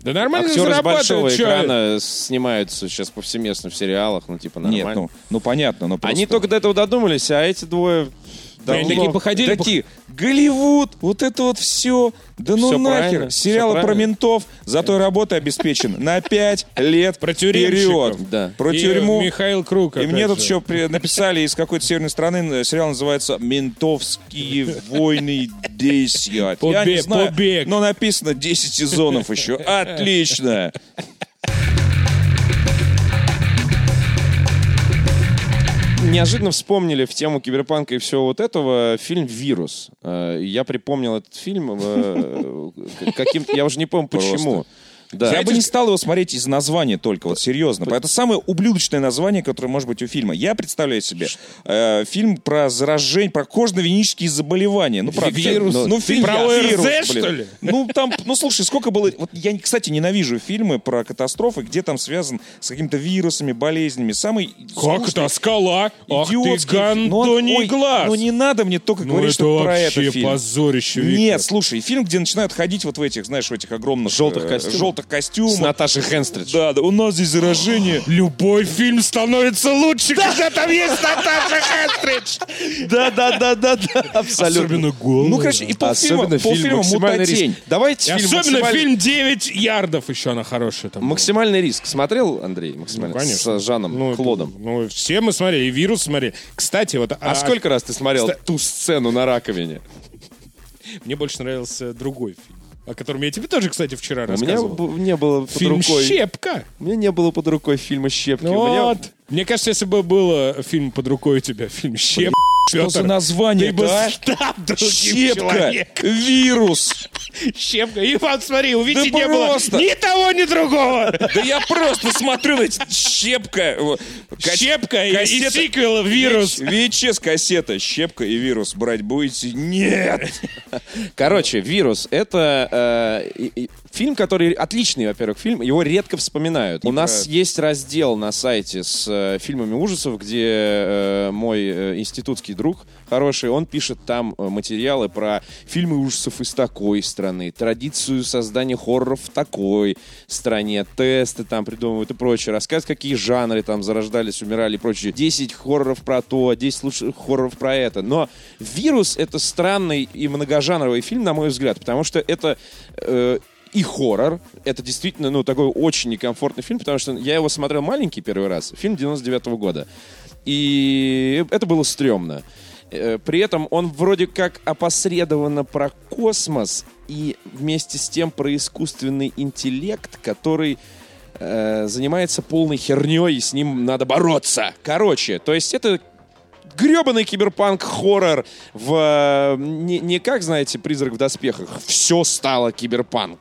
да нормально Актеры с большого чё? экрана снимаются сейчас повсеместно в сериалах, ну, типа, нормально. Нет, ну, ну понятно, но Они просто- только до этого додумались, а эти двое... Они давно- такие походили, Такие, Голливуд, вот это вот все. Да ну Всё нахер. Сериалы про правильно. ментов, зато работа обеспечена на 5 лет Про вперед. Да. Про И тюрьму. Михаил Круг. И мне тут же. еще при- написали из какой-то северной страны, э, сериал называется «Ментовские войны 10». Я не Побег, знаю, побег. но написано 10 сезонов еще. Отлично. Неожиданно вспомнили в тему киберпанка и всего вот этого фильм «Вирус». Э, Я припомнил этот фильм э, каким-то... Я уже не помню, почему. Да. Я бы не стал его смотреть из названия только, вот серьезно. Это самое ублюдочное название, которое может быть у фильма. Я представляю себе э, фильм про заражение, про кожно-венические заболевания. Ну, правда, Вирус? Ну, ну, фильм Про вирус, ОРЗ, блин. что ли? Ну, там, ну, слушай, сколько было... Вот я, кстати, ненавижу фильмы про катастрофы, где там связан с какими-то вирусами, болезнями. Самый Как это? Скала? Ах ты. Ну, гандоний ой, глаз! Ну, не надо мне только Ну, говорить, что про это фильм. позорище, Виктор. Нет, слушай, фильм, где начинают ходить вот в этих, знаешь, в этих огромных... Желтых э, костюмах? С Наташей Хенстридж. Да, да, у нас здесь заражение. Любой фильм становится лучше, когда там есть Наташа Хестридж. Да, да, да, да, да, абсолютно. Особенно голый. Ну, короче, и полфильма, полфильма «Максимальный «Мутатень». риск». Давайте фильм особенно «Максимальный- фильм «9 ярдов» еще она хорошая там. «Максимальный риск». Смотрел, Андрей, Ну, «Максимальный»? конечно. С Жаном Ну, Клодом. Ну, все мы смотрели, и «Вирус» смотрели. Кстати, вот... А сколько раз ты смотрел ту сцену на раковине? Мне больше нравился другой фильм, о котором я тебе тоже, кстати, вчера У меня рассказывал. б- не было под Фильм рукой... «Щепка». У меня не было под рукой фильма «Щепки». У меня- вот. Мне кажется, если бы был фильм под рукой у тебя, фильм «Щепка», Что за название, ты бы а? стал другим Щепка, человеком. вирус. Щепка. И вот смотри, у Вити Да не было просто. ни того, ни другого. Да я просто смотрю на эти щепка. Щепка и, сиквел «Вирус». VHS кассета «Щепка и вирус» брать будете? Нет! Короче, «Вирус» — это э, фильм, который отличный, во-первых, фильм. Его редко вспоминают. У нас есть раздел на сайте с э, фильмами ужасов, где э, мой э, институтский друг хороший, он пишет там э, материалы про фильмы ужасов из такой страны, традицию создания хорроров в такой стране, тесты там придумывают и прочее, рассказывают, какие жанры там зарождались, умирали и прочее. 10 хорроров про то, 10 лучших хорроров про это. Но «Вирус» — это странный и многожанровый фильм, на мой взгляд, потому что это э, и хоррор. Это действительно, ну, такой очень некомфортный фильм, потому что я его смотрел маленький первый раз. Фильм 99 года. И это было стрёмно. Э, При этом он вроде как опосредованно про космос и вместе с тем про искусственный интеллект, который э, занимается полной херней, и с ним надо бороться. Короче, то есть это гребаный киберпанк-хоррор в... э, Не, не как, знаете, «Призрак в доспехах». Все стало киберпанк.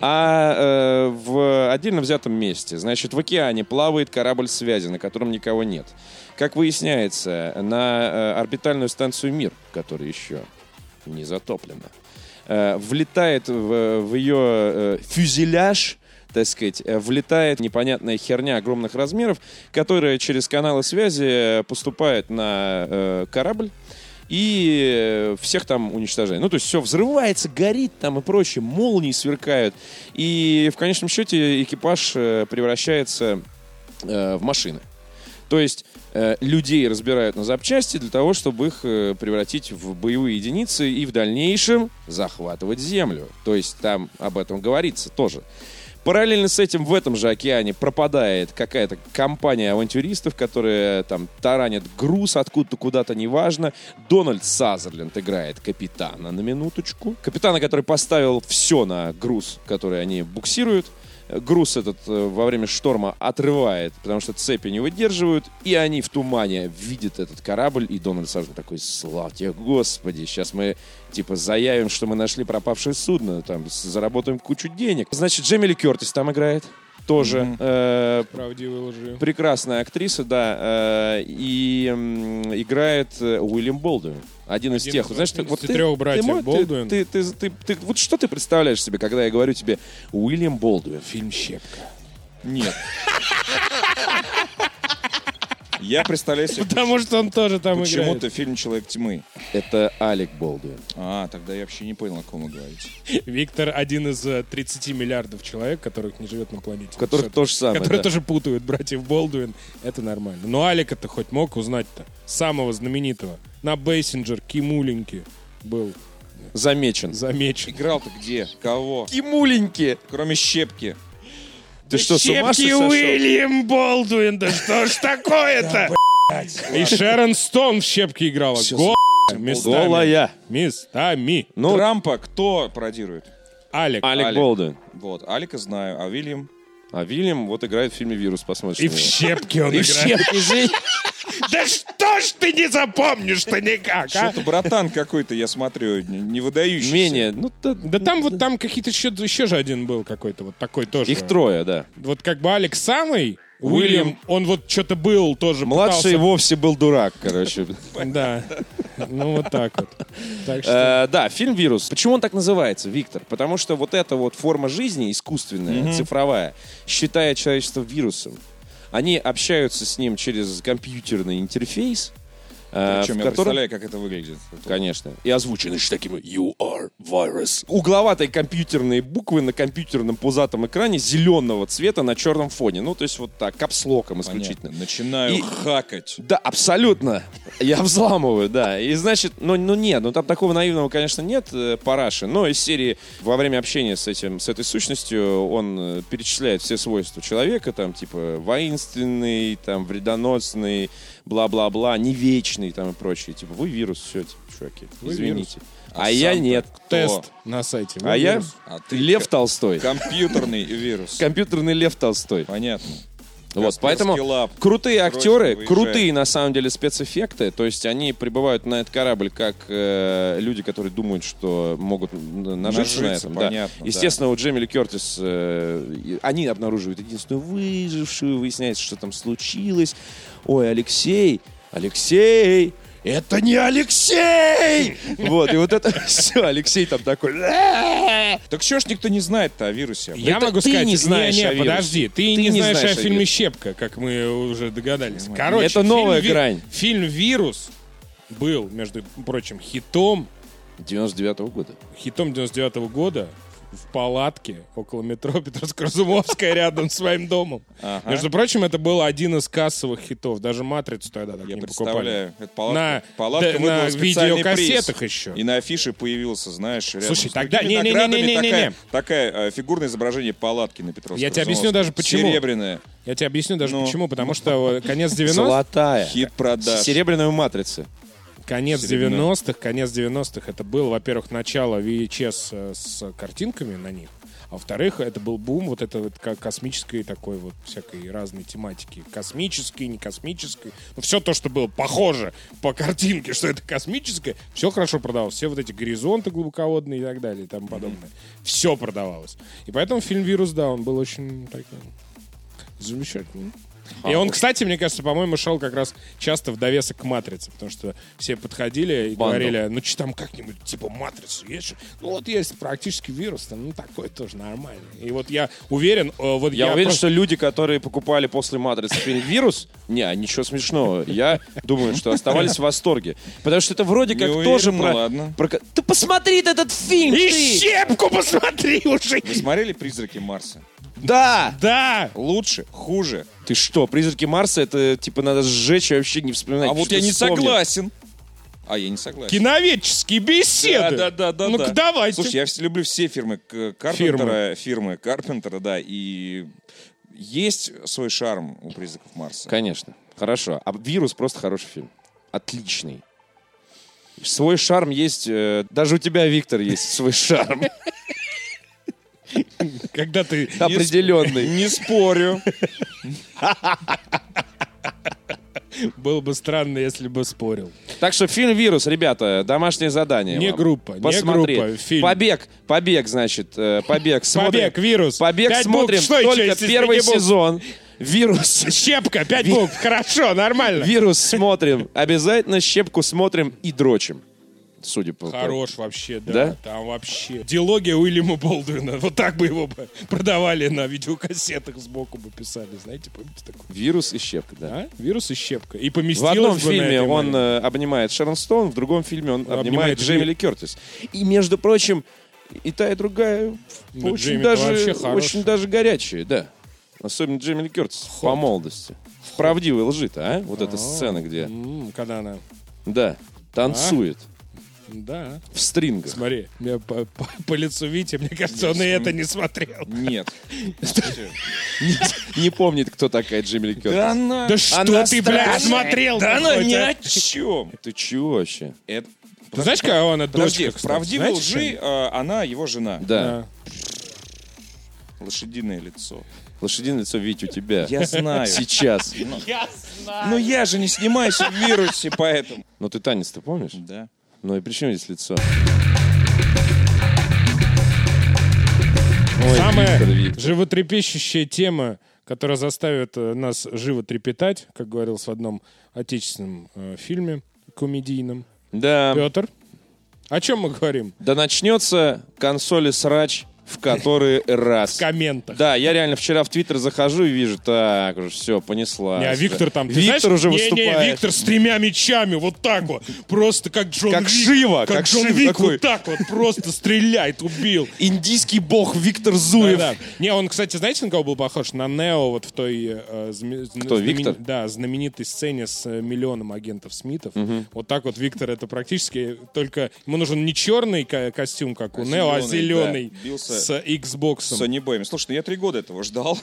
А э, в отдельно взятом месте. Значит, в океане плавает корабль связи, на котором никого нет. Как выясняется, на э, орбитальную станцию «Мир», которая еще не затоплена, э, влетает в, в ее э, фюзеляж так сказать, э, влетает непонятная херня огромных размеров, которая через каналы связи э, поступает на э, корабль и э, всех там уничтожает. Ну, то есть все взрывается, горит там и прочее, молнии сверкают. И в конечном счете экипаж превращается э, в машины. То есть людей разбирают на запчасти для того, чтобы их превратить в боевые единицы и в дальнейшем захватывать землю. То есть там об этом говорится тоже. Параллельно с этим в этом же океане пропадает какая-то компания авантюристов, которые там таранят груз откуда-то куда-то, неважно. Дональд Сазерленд играет капитана на минуточку. Капитана, который поставил все на груз, который они буксируют. Груз этот э, во время шторма отрывает, потому что цепи не выдерживают, и они в тумане видят этот корабль, и Дональд Сазерленд такой, слава тебе, Господи, сейчас мы типа заявим, что мы нашли пропавшее судно, там, заработаем кучу денег. Значит, Джемили Кертис там играет тоже. Э, Правдивые лжи. прекрасная актриса, да, э, и м, играет э, Уильям Болдуин. Один из Один тех, из знаешь, ты, вот ты, трех братьев ты, мо- ты- Болдуин. Ты, ты, ты- ты- вот что ты представляешь себе, когда я говорю тебе Уильям Болдуин? Фильм «Щепка». Нет. Я представляю себе Потому что он тоже там почему-то играет. фильм «Человек тьмы». Это Алек Болдуин. А, тогда я вообще не понял, о ком вы говорите. Виктор один из э, 30 миллиардов человек, которых не живет на планете. Которых то же самое. Которые тоже путают братьев Болдуин. Это нормально. Но Алика ты хоть мог узнать-то? Самого знаменитого. На Бейсинджер Кимуленьки был Замечен. замечен. Играл-то где? Кого? Кимуленьки! Кроме щепки. Ты что, с ума Щепки сошел? Уильям Болдуин, да что ж такое-то? И Шерон Стоун в щепке играла. Местами. Голая. Местами. Ну, Трампа кто пародирует? Алик. Алек Алек. Болдуин. Вот, Алика знаю, а Вильям? А Вильям вот играет в фильме «Вирус», посмотришь. И в щепке он И в играет. щепке. Да что ж ты не запомнишь-то никак, а? Что-то братан какой-то, я смотрю, не, выдающийся. Менее, ну, да, Да там вот там какие-то еще, еще же один был какой-то вот такой тоже. их трое, да. Вот как бы Алекс самый, Уильям, он вот что-то был тоже. Младший пытался- вовсе был дурак, короче. Да. Ну вот так вот. Так что... Э, Да, фильм «Вирус». Почему он так называется, Виктор? Потому что вот эта вот форма жизни искусственная, цифровая, считает человечество вирусом. Они общаются с ним через компьютерный интерфейс, Причем в я котором... представляю, как это выглядит. Конечно. И озвучены же такими You are virus. Угловатые компьютерные буквы на компьютерном пузатом экране зеленого цвета на черном фоне. Ну, то есть вот так, капслоком исключительно. Понятно. Начинаю И- хакать. Да, абсолютно. Я взламываю, да. И значит, ну, ну нет, ну там такого наивного, конечно, нет э, параши, но из серии во время общения с этим, с этой сущностью он э, перечисляет все свойства человека, там, типа, воинственный, там, вредоносный, бла-бла-бла, не вечный, там, и прочее. Типа, вы вирус, все, типа, чуваки, Вы извините. А А, я нет. кто? Тест на сайте. А я Вирус. А ты Лев к- Толстой. Компьютерный вирус. Компьютерный Лев Толстой. Понятно. Вот, поэтому крутые актеры, крутые на самом деле спецэффекты, то есть они прибывают на этот корабль как э, люди, которые думают, что могут нажиться, на этом. да. понятно, да. Естественно, у Джемили Кертис э, они обнаруживают единственную выжившую, выясняется, что там случилось. Ой, Алексей, Алексей, это не Алексей! Вот, и вот это все, Алексей там такой... Так что ж никто не знает-то о вирусе? Я могу ты сказать, не знаешь не, подожди, ты, не, знаешь, о фильме. «Щепка», как мы уже догадались. Короче, Это новая грань. Фильм «Вирус» был, между прочим, хитом, 99-го года. хитом 99 года в палатке около метро Петровско-Разумовская рядом с своим домом. Ага. Между прочим, это был один из кассовых хитов. Даже «Матрицу» тогда так Я не представляю. покупали. Это палатка, На- палатка да, на видеокассетах приз. еще. И на афише появился, знаешь, рядом Слушай, с тогда- другими не-не-не-не-не-не-не. наградами такая, такая э, фигурное изображение палатки на Петровском. Я тебе объясню даже почему. Серебряная. Я тебе объясню даже Ну. почему. Потому что э, конец 90-х, Золотая. Хит продаж. Серебряная у матрицы. Конец Серебряная. 90-х, конец 90-х, это был, во-первых, начало VHS э, с картинками на них, а во-вторых, это был бум вот это вот ко- космической такой вот всякой разной тематики. Космической, не космической. Ну, все то, что было похоже по картинке, что это космическое, все хорошо продавалось. Все вот эти горизонты глубоководные и так далее и тому подобное. Все продавалось. И поэтому фильм «Вирус», да, он был очень такой замечательный. И он, кстати, мне кажется, по-моему, шел как раз часто в довесок к «Матрице», потому что все подходили и Бандл. говорили, ну что там как-нибудь, типа «Матрицу» есть? же?» Ну вот есть практически вирус, там, ну такой тоже нормальный. И вот я уверен, э, вот Я, я, уверен, просто- что люди, которые покупали после «Матрицы» фильм «Вирус», не, ничего смешного. Я думаю, что оставались в восторге. Потому что это вроде как уверен, тоже про... ладно. про Ты посмотри этот фильм! И ты! щепку посмотри уже! Вы смотрели «Призраки Марса»? Да! Да! Лучше, хуже. Ты что, «Призраки Марса» это типа надо сжечь и вообще не вспоминать. А вот я не вспомнил. согласен. А, я не согласен. Киноведческие беседы! Да, да, да, да. Ну-ка да. давайте. Слушай, я все- люблю все фирмы Карпентера, фирмы Карпентера, да, и есть свой шарм у призраков Марса. Конечно. Хорошо. А «Вирус» просто хороший фильм. Отличный. Свой шарм есть... э, даже у тебя, Виктор, есть свой шарм. Когда ты... Определенный. Не спорю. Было бы странно, если бы спорил. Так что фильм «Вирус», ребята, домашнее задание. Не вам. группа, не Посмотреть. группа, фильм. Побег, побег, значит, э, побег. Смотрим. Побег, вирус. Побег Пять смотрим букв. Что еще, только если первый сезон. Вирус. Щепка, пять букв. Хорошо, нормально. Вирус смотрим. Обязательно щепку смотрим и дрочим. Судя по... Хорош вообще, да. Да? Там вообще. Диалогия Уильяма Болдуина. Вот так бы его бы продавали на видеокассетах, сбоку бы писали. Знаете, помните такое? Вирус и щепка, да. А? Вирус и щепка. И В поместилось одном бы на фильме он э, обнимает Шерон Стоун, в другом фильме он обнимает, Обнимает Джейми Ли Кертис. И, между прочим, и та, и другая Да, очень, Джейми-то даже, очень даже горячие, да. Особенно Джейми Ли Кертис по молодости. В правдивой лжи-то, а? Вот эта сцена, где, Когда она... да, танцует Да. в стрингах. Смотри, меня по, по- по лицу Вити, мне кажется, он и это не смотрел. Нет. Не, помнит, кто такая Джейми Ли Кертис. она... Да что ты, бля, смотрел? Да она а? ни о чем. Ты чего вообще? Это... Ты знаешь, какая она Подожди, дочка, кстати? правдивой лжи э, она его жена. Да. Лошадиное лицо. Лошадиное лицо, Вить, у тебя. Я знаю. Сейчас. Но я же не снимаюсь в вирусе, поэтому. Но ты танец-то помнишь? Да. Ну и при чем здесь лицо? Самая Виктор, Виктор. животрепещущая тема, которая заставит э, нас живо трепетать, как говорилось в одном отечественном э, фильме комедийном. Да. Петр, о чем мы говорим? Да начнется консоли срач в который раз. В комментах. Да, я реально вчера в Твиттер захожу и вижу, так уже все, понесла. Не, а Виктор там... ты Виктор знаешь, уже не, выступает. Не, Виктор с тремя мечами, вот так вот. Просто как Джон Как Вик. Шива, Как, как Джон Шива Вик, такой. вот так вот просто стреляет, убил. Индийский бог Виктор Зуев. Да, да. Не, он, кстати, знаете, на кого был похож? На Нео вот в той... э, зме- Кто, знамени- Виктор? Да, знаменитой сцене с э, миллионом агентов Смитов. Вот так вот Виктор это практически только... Ему нужен не черный ко- костюм, как у А Нео, а зеленый, да, с Xbox. Sony Boy'ами. Слушай, ну я три года этого ждал.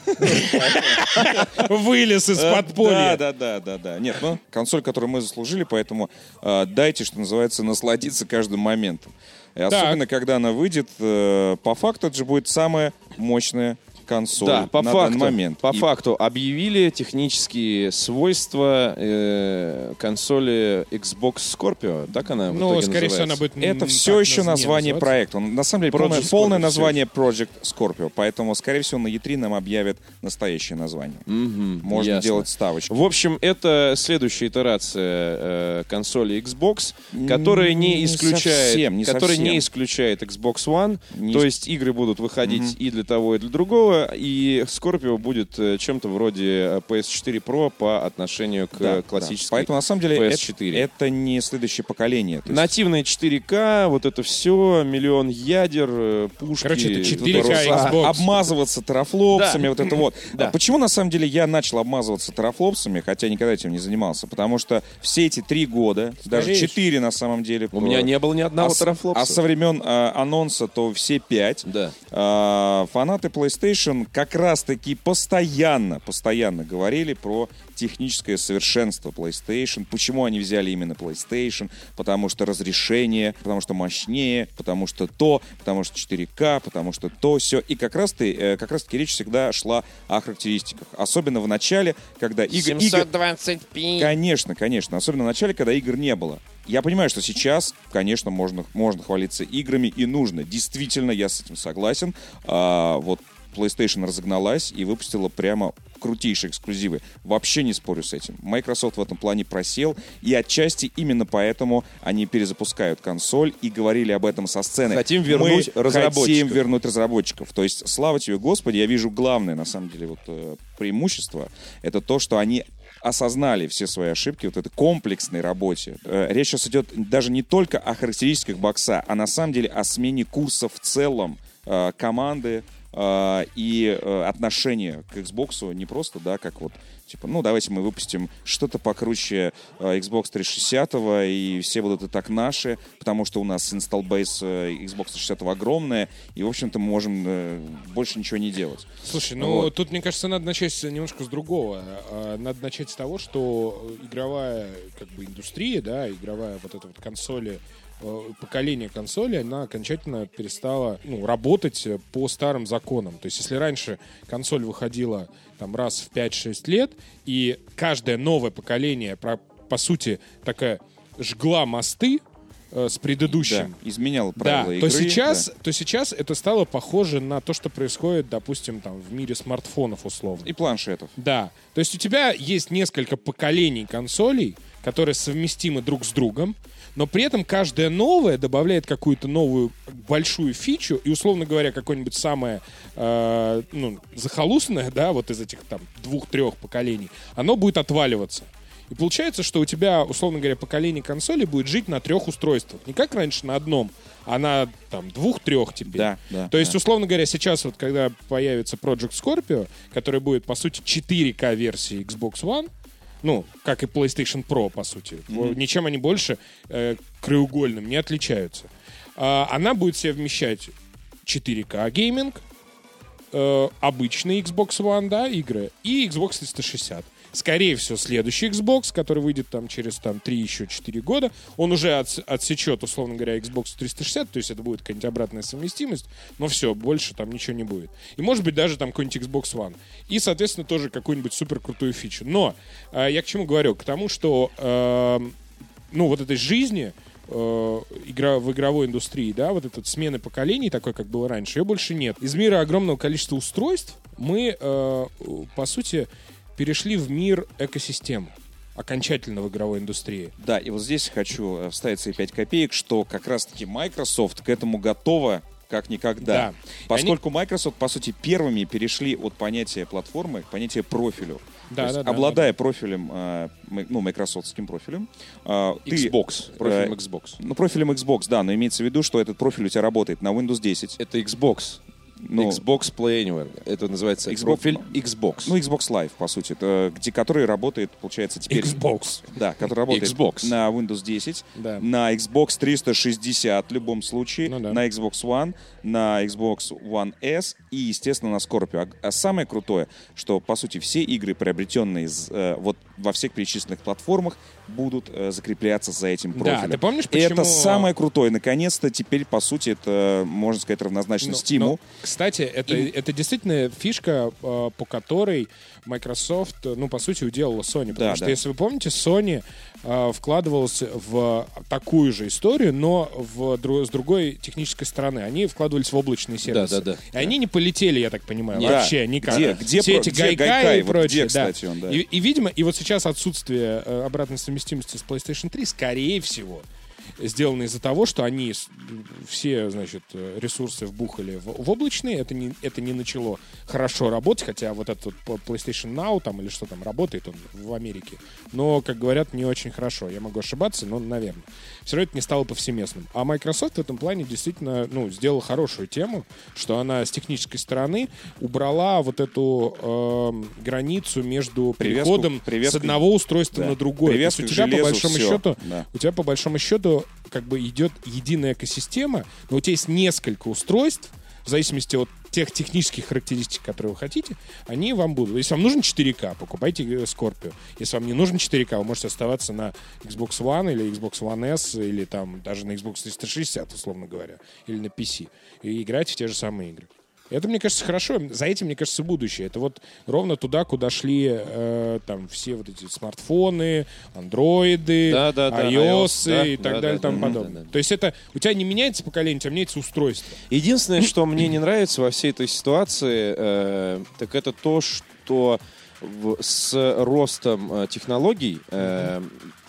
Вылез из подполья. Да, да, да, да, да. Нет, ну, консоль, которую мы заслужили, поэтому э, дайте, что называется, насладиться каждым моментом. И особенно, когда она выйдет, э, по факту это же будет самая мощная консоль Да, по на факту, данный момент. по И факту объявили технические свойства э, консоли Xbox Scorpio, так она в Ну, итоге скорее всего, она называется? будет... Это все еще название проекта. Он, на самом деле, Project полное, Scorpio полное название Project Scorpio. Поэтому, скорее всего, на E3 нам объявят настоящее название. Мгм, Можно ясно. делать ставочки. В общем, это следующая итерация э, консоли Xbox, которая не Не исключает, совсем, не которая совсем. не исключает Xbox One. Не То есть игры будут выходить и для того, и для другого. И Scorpio будет э, чем-то вроде э, PS4 Pro по отношению к Да, э, да. классической. Поэтому, на самом деле, это, PS4. это не следующее поколение. Есть Нативные 4К, вот это все, миллион ядер, э, пушки. Короче, это тут 4К роса. Xbox. обмазываться терафлопсами, Да. вот это вот. Да. А Почему, на самом деле, я начал обмазываться терафлопсами, хотя никогда этим не занимался? Потому что все эти три года, даже Стареешь. четыре, на самом деле... У меня не было ни одного а, с- терафлопса. а со времен а, анонса, то все пять. Да. А, фанаты PlayStation как раз-таки постоянно, постоянно говорили про техническое совершенство PlayStation. Почему они взяли именно PlayStation? Потому что разрешение, потому что мощнее, потому что то, потому что 4К, потому что то, все. И как раз, ты, э, как раз таки речь всегда шла о характеристиках. Особенно в начале, когда игр... игр- 720p. Конечно, конечно. Особенно в начале, когда игр не было. Я понимаю, что сейчас, конечно, можно, можно хвалиться играми и нужно. Действительно, я с этим согласен. А, вот PlayStation разогналась и выпустила прямо крутейшие эксклюзивы. Вообще не спорю с этим. Microsoft в этом плане просел, и отчасти именно поэтому они перезапускают консоль и говорили об этом со сцены. Хотим вернуть Мы разработчиков. Хотим вернуть разработчиков. То есть, слава тебе, Господи, я вижу главное, на самом деле, вот э, преимущество, это то, что они осознали все свои ошибки вот этой комплексной работе. Э, Речь сейчас идет даже не только о характеристиках бокса, а на самом деле о смене курса в целом э, команды и э, отношения к Xbox не просто, да, как вот типа, ну давайте мы выпустим что-то покруче э, Xbox 360 и все будут и так наши, потому что у нас install base э, Xbox 360 огромная и в общем-то мы можем больше ничего не делать. Слушай, ну Вот. тут, мне кажется, надо начать немножко с другого. А, Надо начать с того, что игровая как бы индустрия, да, игровая вот эта вот консоли, поколение консоли, она окончательно перестала ну, работать э, по старым законам. То есть, если раньше консоль выходила там раз в 5-6 лет, и каждое новое поколение, по сути, такая жгла мосты э, с предыдущим. Да, изменял Да, правила то игры. сейчас, да. то сейчас это стало похоже на то, что происходит, допустим, там в мире смартфонов условно. И планшетов. Да, то есть у тебя есть несколько поколений консолей, которые совместимы друг с другом, но при этом каждая новая добавляет какую-то новую большую фичу, и, условно говоря, какое-нибудь самое э, ну, захолустное, да, вот из этих там двух-трех поколений, оно будет отваливаться. И получается, что у тебя, условно говоря, поколение консолей будет жить на трех устройствах. Не как раньше на одном, а на там двух-трех теперь. Да, да, То есть, да. условно говоря, сейчас вот, когда появится Project Scorpio, который будет, по сути, 4К версии Xbox One, ну, как и PlayStation Pro, по сути. Ничем они больше э, краеугольным не отличаются. А, она будет в себя вмещать 4К гейминг, э, обычный Xbox One, да, игры, и Xbox 360. Скорее всего, следующий Xbox, который выйдет там через там 3 еще 4 года, он уже отс- отсечет, условно говоря, Xbox 360, то есть это будет какая-нибудь обратная совместимость, но все, больше там ничего не будет. И может быть даже там какой-нибудь Xbox One. И, соответственно, тоже какую-нибудь супер крутую фичу. Но э, я к чему говорю? К тому, что эм, ну, вот этой жизни э, игра, в игровой индустрии, да, вот этой смены поколений, такой, как было раньше, ее больше нет. Из мира огромного количества устройств мы, э, по сути, перешли в мир экосистем окончательно в игровой индустрии. Да, и вот здесь хочу э, вставить свои 5 копеек, что как раз-таки Microsoft к этому готова как никогда. Да. Поскольку Microsoft, по сути, первыми перешли от понятия платформы к понятию профилю. Да, То есть, да, да, обладая профилем, э, ну, майкрософтским профилем, э, ты- Xbox. Профилем э, Xbox. Ну, профилем Xbox, да, но имеется в виду, что этот профиль у тебя работает на Windows 10. Это Xbox. Ну, Xbox Play Anywhere. Это называется Xbox- профиль Xbox. Ну, Xbox Live, по сути, это, где, который работает, получается, теперь... Xbox. Да, который работает Xbox. на Windows 10, Да. на Xbox 360 в любом случае, Ну да. на Xbox One, на Xbox One S и, естественно, на Scorpio. А, а самое крутое, что, по сути, все игры, приобретенные из, э, вот во всех перечисленных платформах, будут э, закрепляться за этим Да, профилем. ты помнишь, И Это почему- самое крутое. Наконец-то теперь, по сути, это, можно сказать, равнозначно ну, кстати, это, это действительно фишка, э, по которой Microsoft, э, ну, по сути, уделала Sony. Потому Да, что, да. если вы помните, Sony э, вкладывалась в такую же историю, но в, с другой технической стороны. Они вкладывались в облачные сервисы. да, да. И они не полетели, я так понимаю, Да. вообще никак. Где- где Все эти где гайка и Вот прочее. где, да. кстати, он, да. И, и, видимо, и вот сейчас отсутствие э, обратной совместимости с PlayStation 3, скорее всего, сделано из-за того, что они все, значит, ресурсы вбухали в, в облачные, это не, это не начало хорошо работать, хотя вот этот вот PlayStation Now там или что там работает он в Америке, но, как говорят, не очень хорошо. Я могу ошибаться, но, наверное. Все равно это не стало повсеместным. А Microsoft в этом плане действительно, ну, сделала хорошую тему, что она с технической стороны убрала вот эту эм, границу между Привязку- переходом с привязкой- одного устройства да. на другое. Привязка у тебя по железу, большому всё. счету, Да. у тебя по большому счету как бы идет единая экосистема, но у тебя есть несколько устройств, в зависимости от тех технических характеристик, которые вы хотите, они вам будут. Если вам нужен 4К, покупайте э, Scorpio. Если вам не нужен 4К, вы можете оставаться на Xbox One или Xbox One S, или там даже на Xbox 360, условно говоря, или на PC, и играть в те же самые игры. Это, мне кажется, хорошо. За этим, мне кажется, будущее. Это вот ровно туда, куда шли э, там все вот эти смартфоны, андроиды, Да, да, да, iOS, да, и так да, далее, да, тому да, подобное. да, да. То есть это у тебя не меняется поколение, у тебя меняется устройство. Единственное, что мне не нравится во всей этой ситуации, э, так это то, что в- с ростом э, технологий э,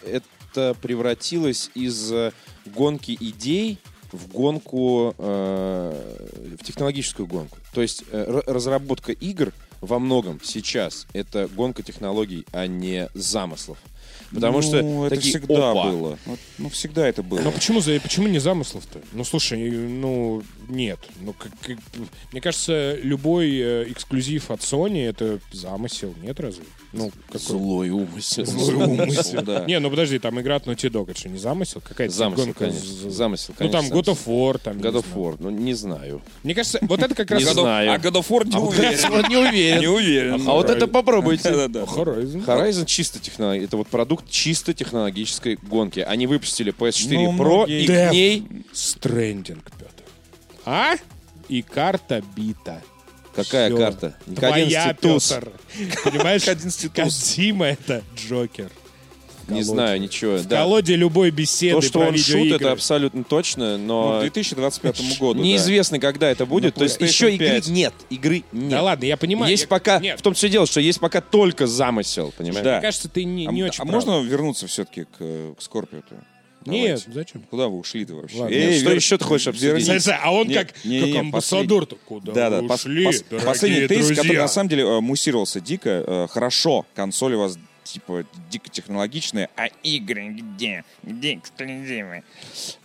это превратилось из гонки идей в гонку, э, в технологическую гонку. То есть э, разработка игр во многом сейчас это гонка технологий, а не замыслов. Потому Ну, что это такие, всегда «Опа, было. Вот, Ну, всегда это было. Но почему, за, почему не замыслов-то? Ну, слушай, ну, нет. Ну, как, как- мне кажется, любой э, эксклюзив от Sony — это замысел, нет разве? Ну, какой? Злой умысел. Злой умысел. да. Не, ну подожди, там игра от Naughty Dog, это что, не замысел? Какая-то Замысел, гонка конечно. Замысел, Ну, там конечно, God of War, там... God of. War, ну не знаю. Мне кажется, вот это как раз... Не знаю. А God of War не А уверен. Не уверен. Не уверен. А вот это попробуйте. Horizon. Horizon чисто технология. Это вот продукт чисто технологической гонки. Они выпустили PS4 Ну, Pro, и к ней... Stranding, Петр. А? И карта бита. Какая Всё. карта? Твоя, 11 туз. Петр. Понимаешь? 11 туз. Кодзима — это Джокер. Не знаю, ничего. В Да. колоде любой беседы То, что про он шут, это абсолютно точно, Ну, но к 2025 году, да. неизвестно, когда это будет. То есть еще игры 5. нет. Игры нет. Да ладно, я понимаю. Есть Я- пока... Нет, В том все дело, что есть пока только замысел, понимаешь? Да. мне кажется, ты не, А, не м- очень а прав. можно вернуться все-таки к, э, к Скорпио-то? Нет, Давайте. зачем? Куда вы ушли-то вообще? Ладно. Эй, Что вер- еще ты хочешь обсудить? вернись. А он Не- как, не- как не, амбассадор. -то. Куда Да, да. вы пос- ушли, пос- дорогие последний тезис, друзья? который на самом деле э, муссировался дико. э, Хорошо, консоли у вас типа дико технологичные, а игры где? Где эксклюзивы?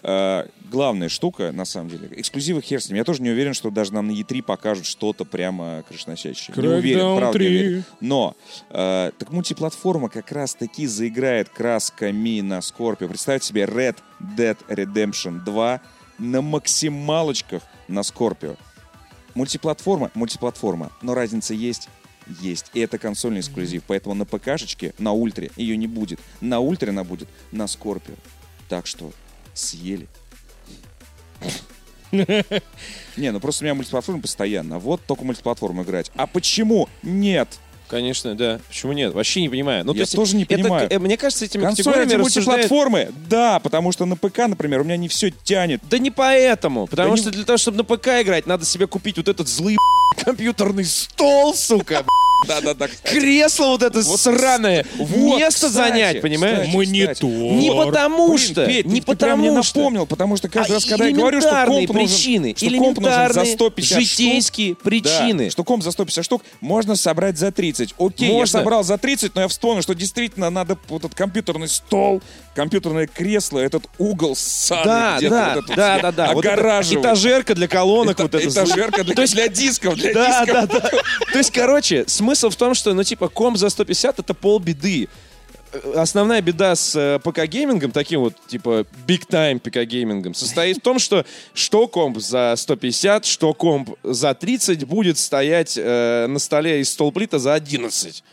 Э, главная штука, на самом деле, эксклюзивы хер с ним. Я тоже не уверен, что даже нам на E3 покажут что-то прямо крышносящее. Не уверен, правда не 3. уверен. Но э, так мультиплатформа как раз таки заиграет красками на Scorpio. Представьте себе Red Dead Redemption 2 на максималочках на Scorpio. Мультиплатформа, мультиплатформа, но разница есть, есть. И это консольный эксклюзив, поэтому на ПКшечке, на Ультре ее не будет. На Ультре она будет на Скорпио. Так что съели. Не, ну просто у меня мультиплатформа постоянно. Вот только мультиплатформу играть. А почему нет? Конечно, да. Почему нет? Вообще не понимаю. Ну, Я тоже не это, понимаю. э, мне кажется, этими Консоль категориями рассуждают... мультиплатформы? Да, потому что на ПК, например, у меня не все тянет. Да не поэтому. Потому Да что не- для того, чтобы на ПК играть, надо себе купить вот этот злый компьютерный стол, сука. Да-да-да. Кресло вот это Вот, сраное. вот, Место кстати, занять, понимаешь? кстати. Монитор. Не потому Блин, что, Петь, не ты, ты прям мне потому что. напомнил, потому что каждый А раз, когда я говорю, что элементарные комп нужен, причины, что комп нужен за элементарные 150 житейские штук, причины. Да, что комп за 150 штук можно собрать за 30. Окей, я Можно. собрал за 30, но я вспомнил, что действительно надо вот этот компьютерный стол, компьютерное кресло, этот угол ссаный Да, да, вот это да, да, да. Вот это этажерка для колонок. вот это. Этажерка для, То есть- для дисков, для Да, дисков. да, да. То есть, короче, смысл в том, что, ну, типа, комп за 150 это полбеды. Основная беда с э, ПК-геймингом, таким вот, типа, big-time ПК-геймингом, состоит в том, что что комп за 150, что комп за 30 будет стоять э, на столе из столплита за 11.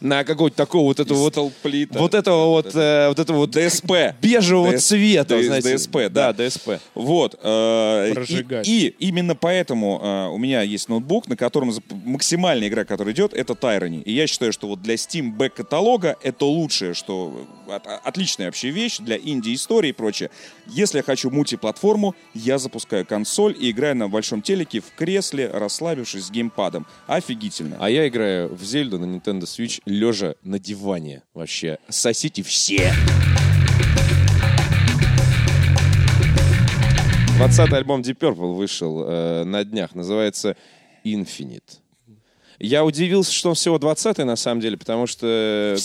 На какого-то такого вот этого вот... столплита. Вот этого вот, э, вот этого вот ДСП. бежевого ДС цвета, Д- знаете. ДСП, да. Да, ДСП. Вот. э, и, Прожигать. и именно поэтому э, у меня есть ноутбук, на котором максимальная игра, которая идет, это Tyranny. И я считаю, что вот для Steam бэк-каталога это лучшее, что... от- отличная вообще вещь для инди-истории и прочее. Если я хочу мультиплатформу, я запускаю консоль и играю на большом телеке в кресле, расслабившись с геймпадом. Офигительно. А я играю в Зельду на Nintendo Switch лежа на диване. Вообще, сосите все. 20-й альбом Deep Purple вышел э, на днях. Называется Infinite. Я удивился, что он всего 20-й на самом деле, потому что...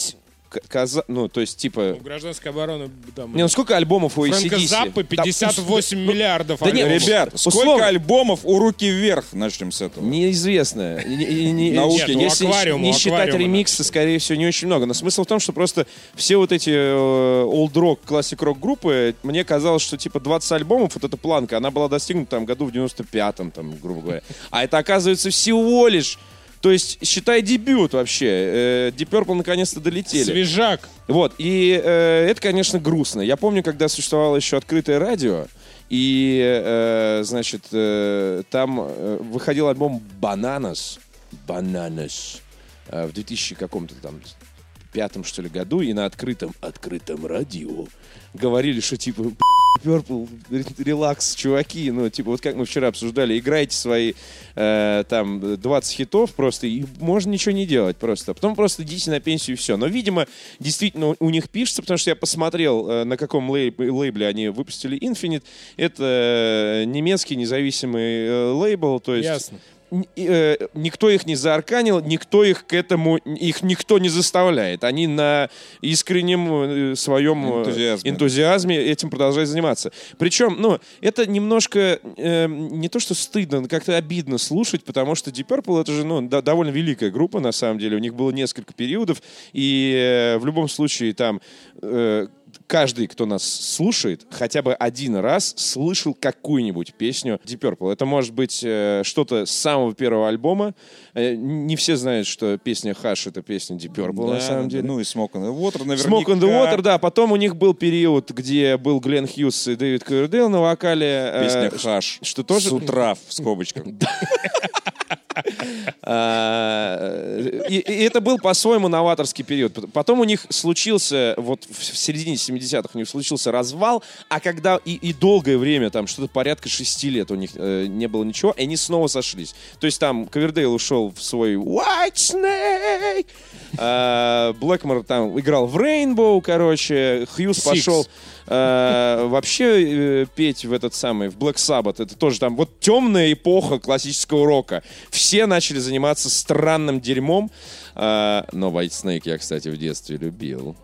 каза- Ну, то есть, типа... У гражданской обороны там... Не, ну сколько альбомов у Фрэнка ACDC? Заппы Там, 58 миллиардов. Да нет, альбомов. Ребят, условно. сколько альбомов у руки вверх? Начнем с этого. Неизвестно. Не- не- не- Науки. Если Нет, у аквариума, не считать ремиксы, скорее всего, не очень много. Но смысл в том, что просто все вот эти олд-рок, классик-рок группы, мне казалось, что типа 20 альбомов, вот эта планка, она была достигнута там году в 95-м, там, грубо говоря. А это оказывается всего лишь то есть, считай, дебют вообще. Э, Deep Purple наконец-то долетели. Свежак. Вот, и э, это, конечно, грустно. Я помню, когда существовало еще открытое радио, и, э, значит, э, там э, выходил альбом «Bananas», «Bananas» э, в 2000 каком-то там пятом, что ли, году, и на открытом, открытом радио говорили, что, типа, Purple, релакс, чуваки, ну, типа, вот как мы вчера обсуждали, играйте свои, э, там, 20 хитов просто, и можно ничего не делать просто. А потом просто идите на пенсию и все. Но, видимо, действительно у них пишется, потому что я посмотрел, э, на каком лейб- лейбле они выпустили Infinite. Это э, немецкий независимый э, лейбл, то есть... Ясно. Э, никто их не заарканил, никто их к этому, их никто не заставляет. Они на искреннем э, своем э, Энтузиазме. энтузиазме этим продолжают заниматься. Причем, ну, это немножко э, не то, что стыдно, но как-то обидно слушать, потому что Deep Purple это же, ну, да- довольно великая группа, на самом деле. У них было несколько периодов, и э, в любом случае там э, каждый, кто нас слушает, хотя бы один раз слышал какую-нибудь песню Deep Purple. Это может быть э, что-то с самого первого альбома. Э, не все знают, что песня «Хаш» — это песня Deep Purple, на Да, самом да, деле. Ну и Smoke on the Water наверняка. Smoke on the Water, да. Потом у них был период, где был Глен Хьюз и Дэвид Ковердейл на вокале. э, Песня «Хаш». Что тоже... С утра, в скобочках. А, И, это был по-своему новаторский период. Пот- Потом у них случился, вот в середине 70-х у них случился развал, а когда и, долгое время, там что-то порядка шести лет у них э, не было ничего, и они снова сошлись. То есть там Ковердейл ушел в свой White Snake, а, Блэкмор там играл в Rainbow, короче, Хьюз пошел э, вообще э, петь в этот самый, в Black Sabbath. Это тоже там вот темная эпоха классического рока. Все начали заниматься странным дерьмом. А, но White Snake я, кстати, в детстве любил.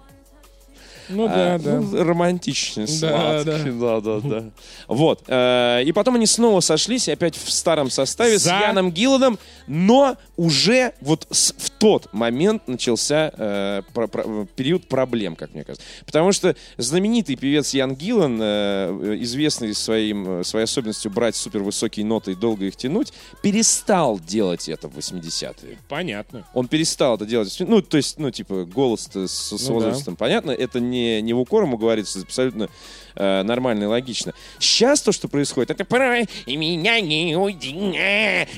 Ну А, да, да. ну, романтичный, Да, сладкий. Да, да, да. Вот. э, И потом они снова сошлись, опять в старом составе с Яном Гилладом, но уже вот с- в тот момент начался э, про- про- период проблем, как мне кажется. Потому что знаменитый певец Ян Гиллан, э, известный своим, своей особенностью брать супервысокие ноты и долго их тянуть, перестал делать это в 80-е. Понятно. Он перестал это делать. Ну, то есть, ну, типа, голос с, с Ну возрастом, понятно, это не не, не в укор ему говорится, абсолютно э, нормально и логично. Сейчас то, что происходит, это порой и меня не уйди,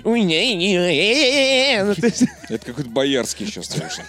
у меня не... Ну, Это какой-то боярский сейчас совершенно.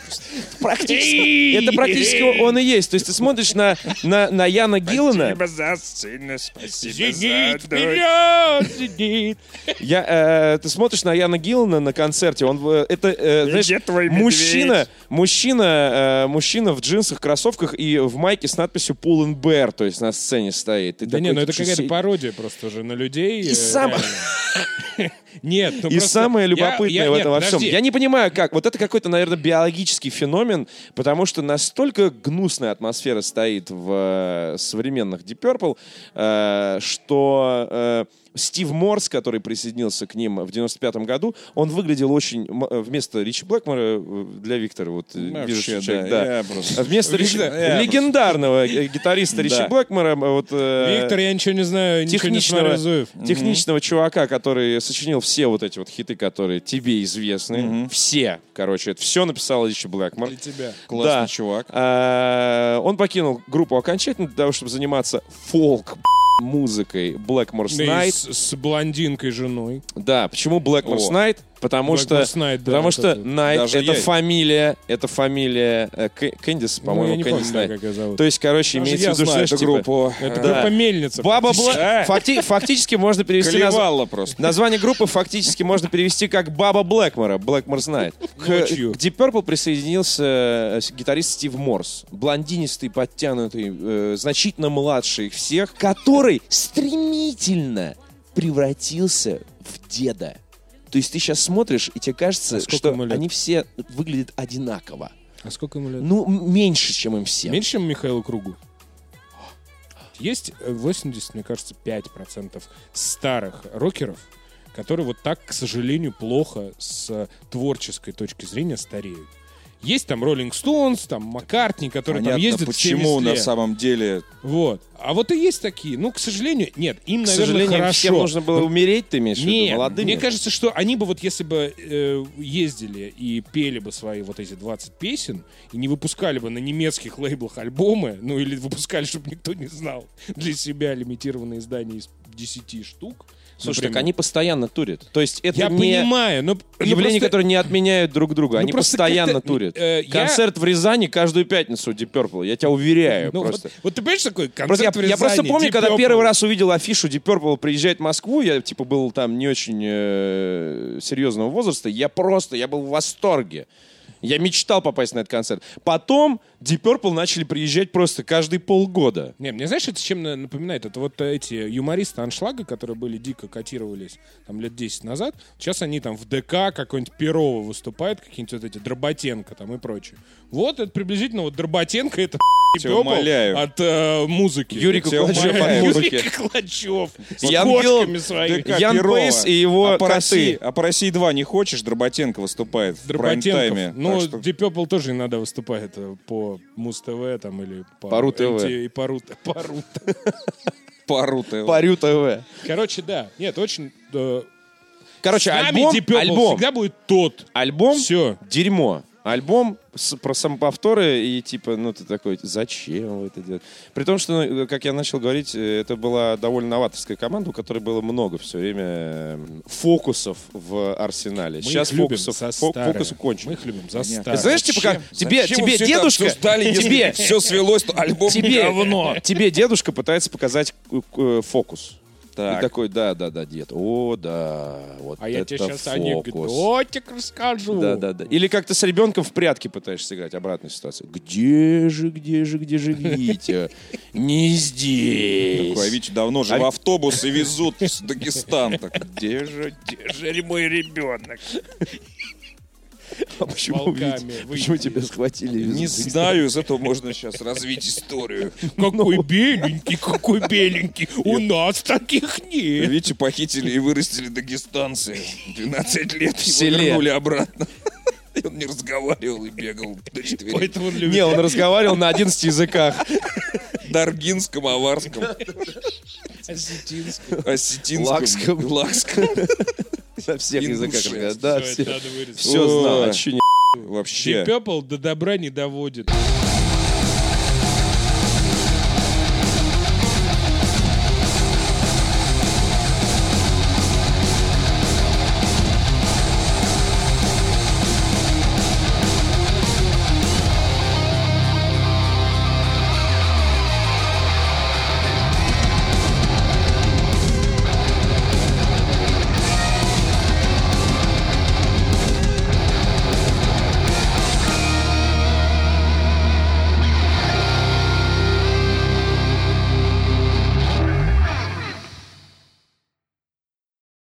практически, это практически он и есть. То есть ты смотришь на, на, на Яна Гиллана, за сына, спасибо Зенит вперед, зенит. Я, э, ты смотришь на Яна Гиллана на концерте, он э, это э, знаешь, мужчина, мужчина, э, мужчина в джинсах, кроссовках и в майке с надписью Pull and Bear, то есть на сцене стоит. Ты Да такой, не, ну это какая-то пародия просто уже на людей. И э, сам-. Нет, ну И просто самое я- любопытное я- в нет, этом во всем. Я не понимаю, как. Вот это какой-то, наверное, биологический феномен, потому что настолько гнусная атмосфера стоит в э, современных Deep Purple, э, что Стив Морс, который присоединился к ним в 95-м году, он выглядел очень... э, Вместо Ричи Блэкмора э, для Виктора, вот э, вижу, Вообще, что человек, да, просто- Вместо Ричи- я легендарного э, гитариста Ричи Да. Блэкмора, вот, Виктор, я ничего не знаю, ничего не техничного, техничного чувака, который сочинил все вот эти вот хиты, которые тебе известны. Все, короче, это все написал Ричи Блэкмор. Для тебя. Классный Да. чувак. А, Он покинул группу окончательно для того, чтобы заниматься фолк музыкой Blackmore's Да Night. с, с блондинкой женой. Да, почему Blackmore's О. Night? Потому что, Blackmore's Night, да, потому что это. Даже это я- фамилия, это фамилия э, Кэ- Кэндис, Ну, по-моему, не Кэндис помню, Найт. как ее зовут. То есть, короче, Даже имеется в виду, знаю что эту типа, группу. Это да. группа Мельница. Баба фактически. Блэк. Факти- Фактически можно перевести наз- Колевала просто. Название группы фактически можно перевести как Баба Блэкмора, Blackmore's Night. К, к Deep Purple присоединился э, гитарист Стив Морс. Блондинистый, подтянутый, э, значительно младший их всех, который стремительно превратился в деда. То есть ты сейчас смотришь, и тебе кажется, А что они все выглядят одинаково. А сколько ему лет? Ну, меньше, чем им всем. Меньше, чем Михаилу Кругу. Есть э, 80, мне кажется, 5% старых рокеров, которые вот так, к сожалению, плохо с творческой точки зрения стареют. Есть там Роллинг Стоунс, там Маккартни, которые там Понятно, ездят в почему 70 на самом деле Вот. А вот и есть такие. Ну, к сожалению, нет, им, К наверное, сожалению, хорошо. всем нужно было Но умереть, ты имеешь в виду, нет, молодыми? мне кажется, что они бы вот если бы э, ездили и пели бы свои вот эти 20 песен и не выпускали бы на немецких лейблах альбомы, ну или выпускали, чтобы никто не знал, для себя лимитированные издания из 10 штук. Слушай, например. так они постоянно турят. То есть это Я не... понимаю, но... но Явления, просто- которые не отменяют друг друга. Ну, Они постоянно турят. э, я- Концерт в Рязани каждую пятницу Deep Purple. Я тебя уверяю. Ну, просто. вот, вот ты понимаешь, такой концерт Просто я, в я просто Рязани, помню, Deep когда Purple. первый раз увидел афишу Deep Purple приезжает в Москву, я типа был там не очень э, серьезного возраста, я просто, я был в восторге. Я мечтал попасть на этот концерт. Потом Deep Purple начали приезжать просто каждые полгода. Не, мне знаешь, это чем на- напоминает? Это вот эти юмористы аншлага, которые были дико котировались там лет 10 назад. Сейчас они там в ДК какой-нибудь Перова выступают, какие-нибудь вот эти Дроботенко там и прочее. Вот это приблизительно вот Дроботенко это Тебя умоляю. от э, музыки. Юрий музыки. Юрий Куклачев с Ян кошками своими. ДК Ян Перова. Пейс и его а по коты. России, а по России 2 не хочешь? Дроботенко выступает в Дроботенков. прайм-тайме. Ну, Так что- Deep Purple тоже иногда выступает э, по Муз-ТВ там или по... РУ-ТВ. MTV, и по РУ по РУ Пару ты. Парю ТВ. Короче, да. Нет, очень... э, Короче, альбом, альбом, всегда будет тот. альбом, Все. дерьмо. Альбом с- про самоповторы и типа, ну ты такой, зачем вы это делаете? При том, что, ну, как я начал говорить, э, это была довольно новаторская команда, у которой было много все время э, фокусов в арсенале. Мы Сейчас фокусов, за фо- старое. фокусы кончены. Мы их любим за старое. Знаешь, типа как, тебе, Зачем тебе дедушка, если тебе, все свелось, то альбом тебе, говно. тебе дедушка пытается показать э, э, фокус. Так. И такой, да, да, да, дед, о, да, вот А я это тебе сейчас фокус. анекдотик расскажу. Да, да, да. Или как ты с ребенком в прятки пытаешься играть, обратная ситуация. Где же, где же, где же Витя? Не здесь. Такой, а Витя давно же А- в автобусы везут в Дагестан. Так, где же, где же мой ребенок? А почему, почему тебя схватили? Не знаю, из этого можно сейчас развить историю. Какой беленький, какой беленький. У нас таких нет. Витю похитили и вырастили дагестанцы. 12 лет его вернули обратно. И он не разговаривал и бегал до четвереньких. Поэтому он любит. Не, он разговаривал на 11 языках. Даргинском, аварском, осетинском. осетинском, Лакском. лакском. На всех языках. Да, все. Все знал. А Вообще. Deep Purple до добра не доводит.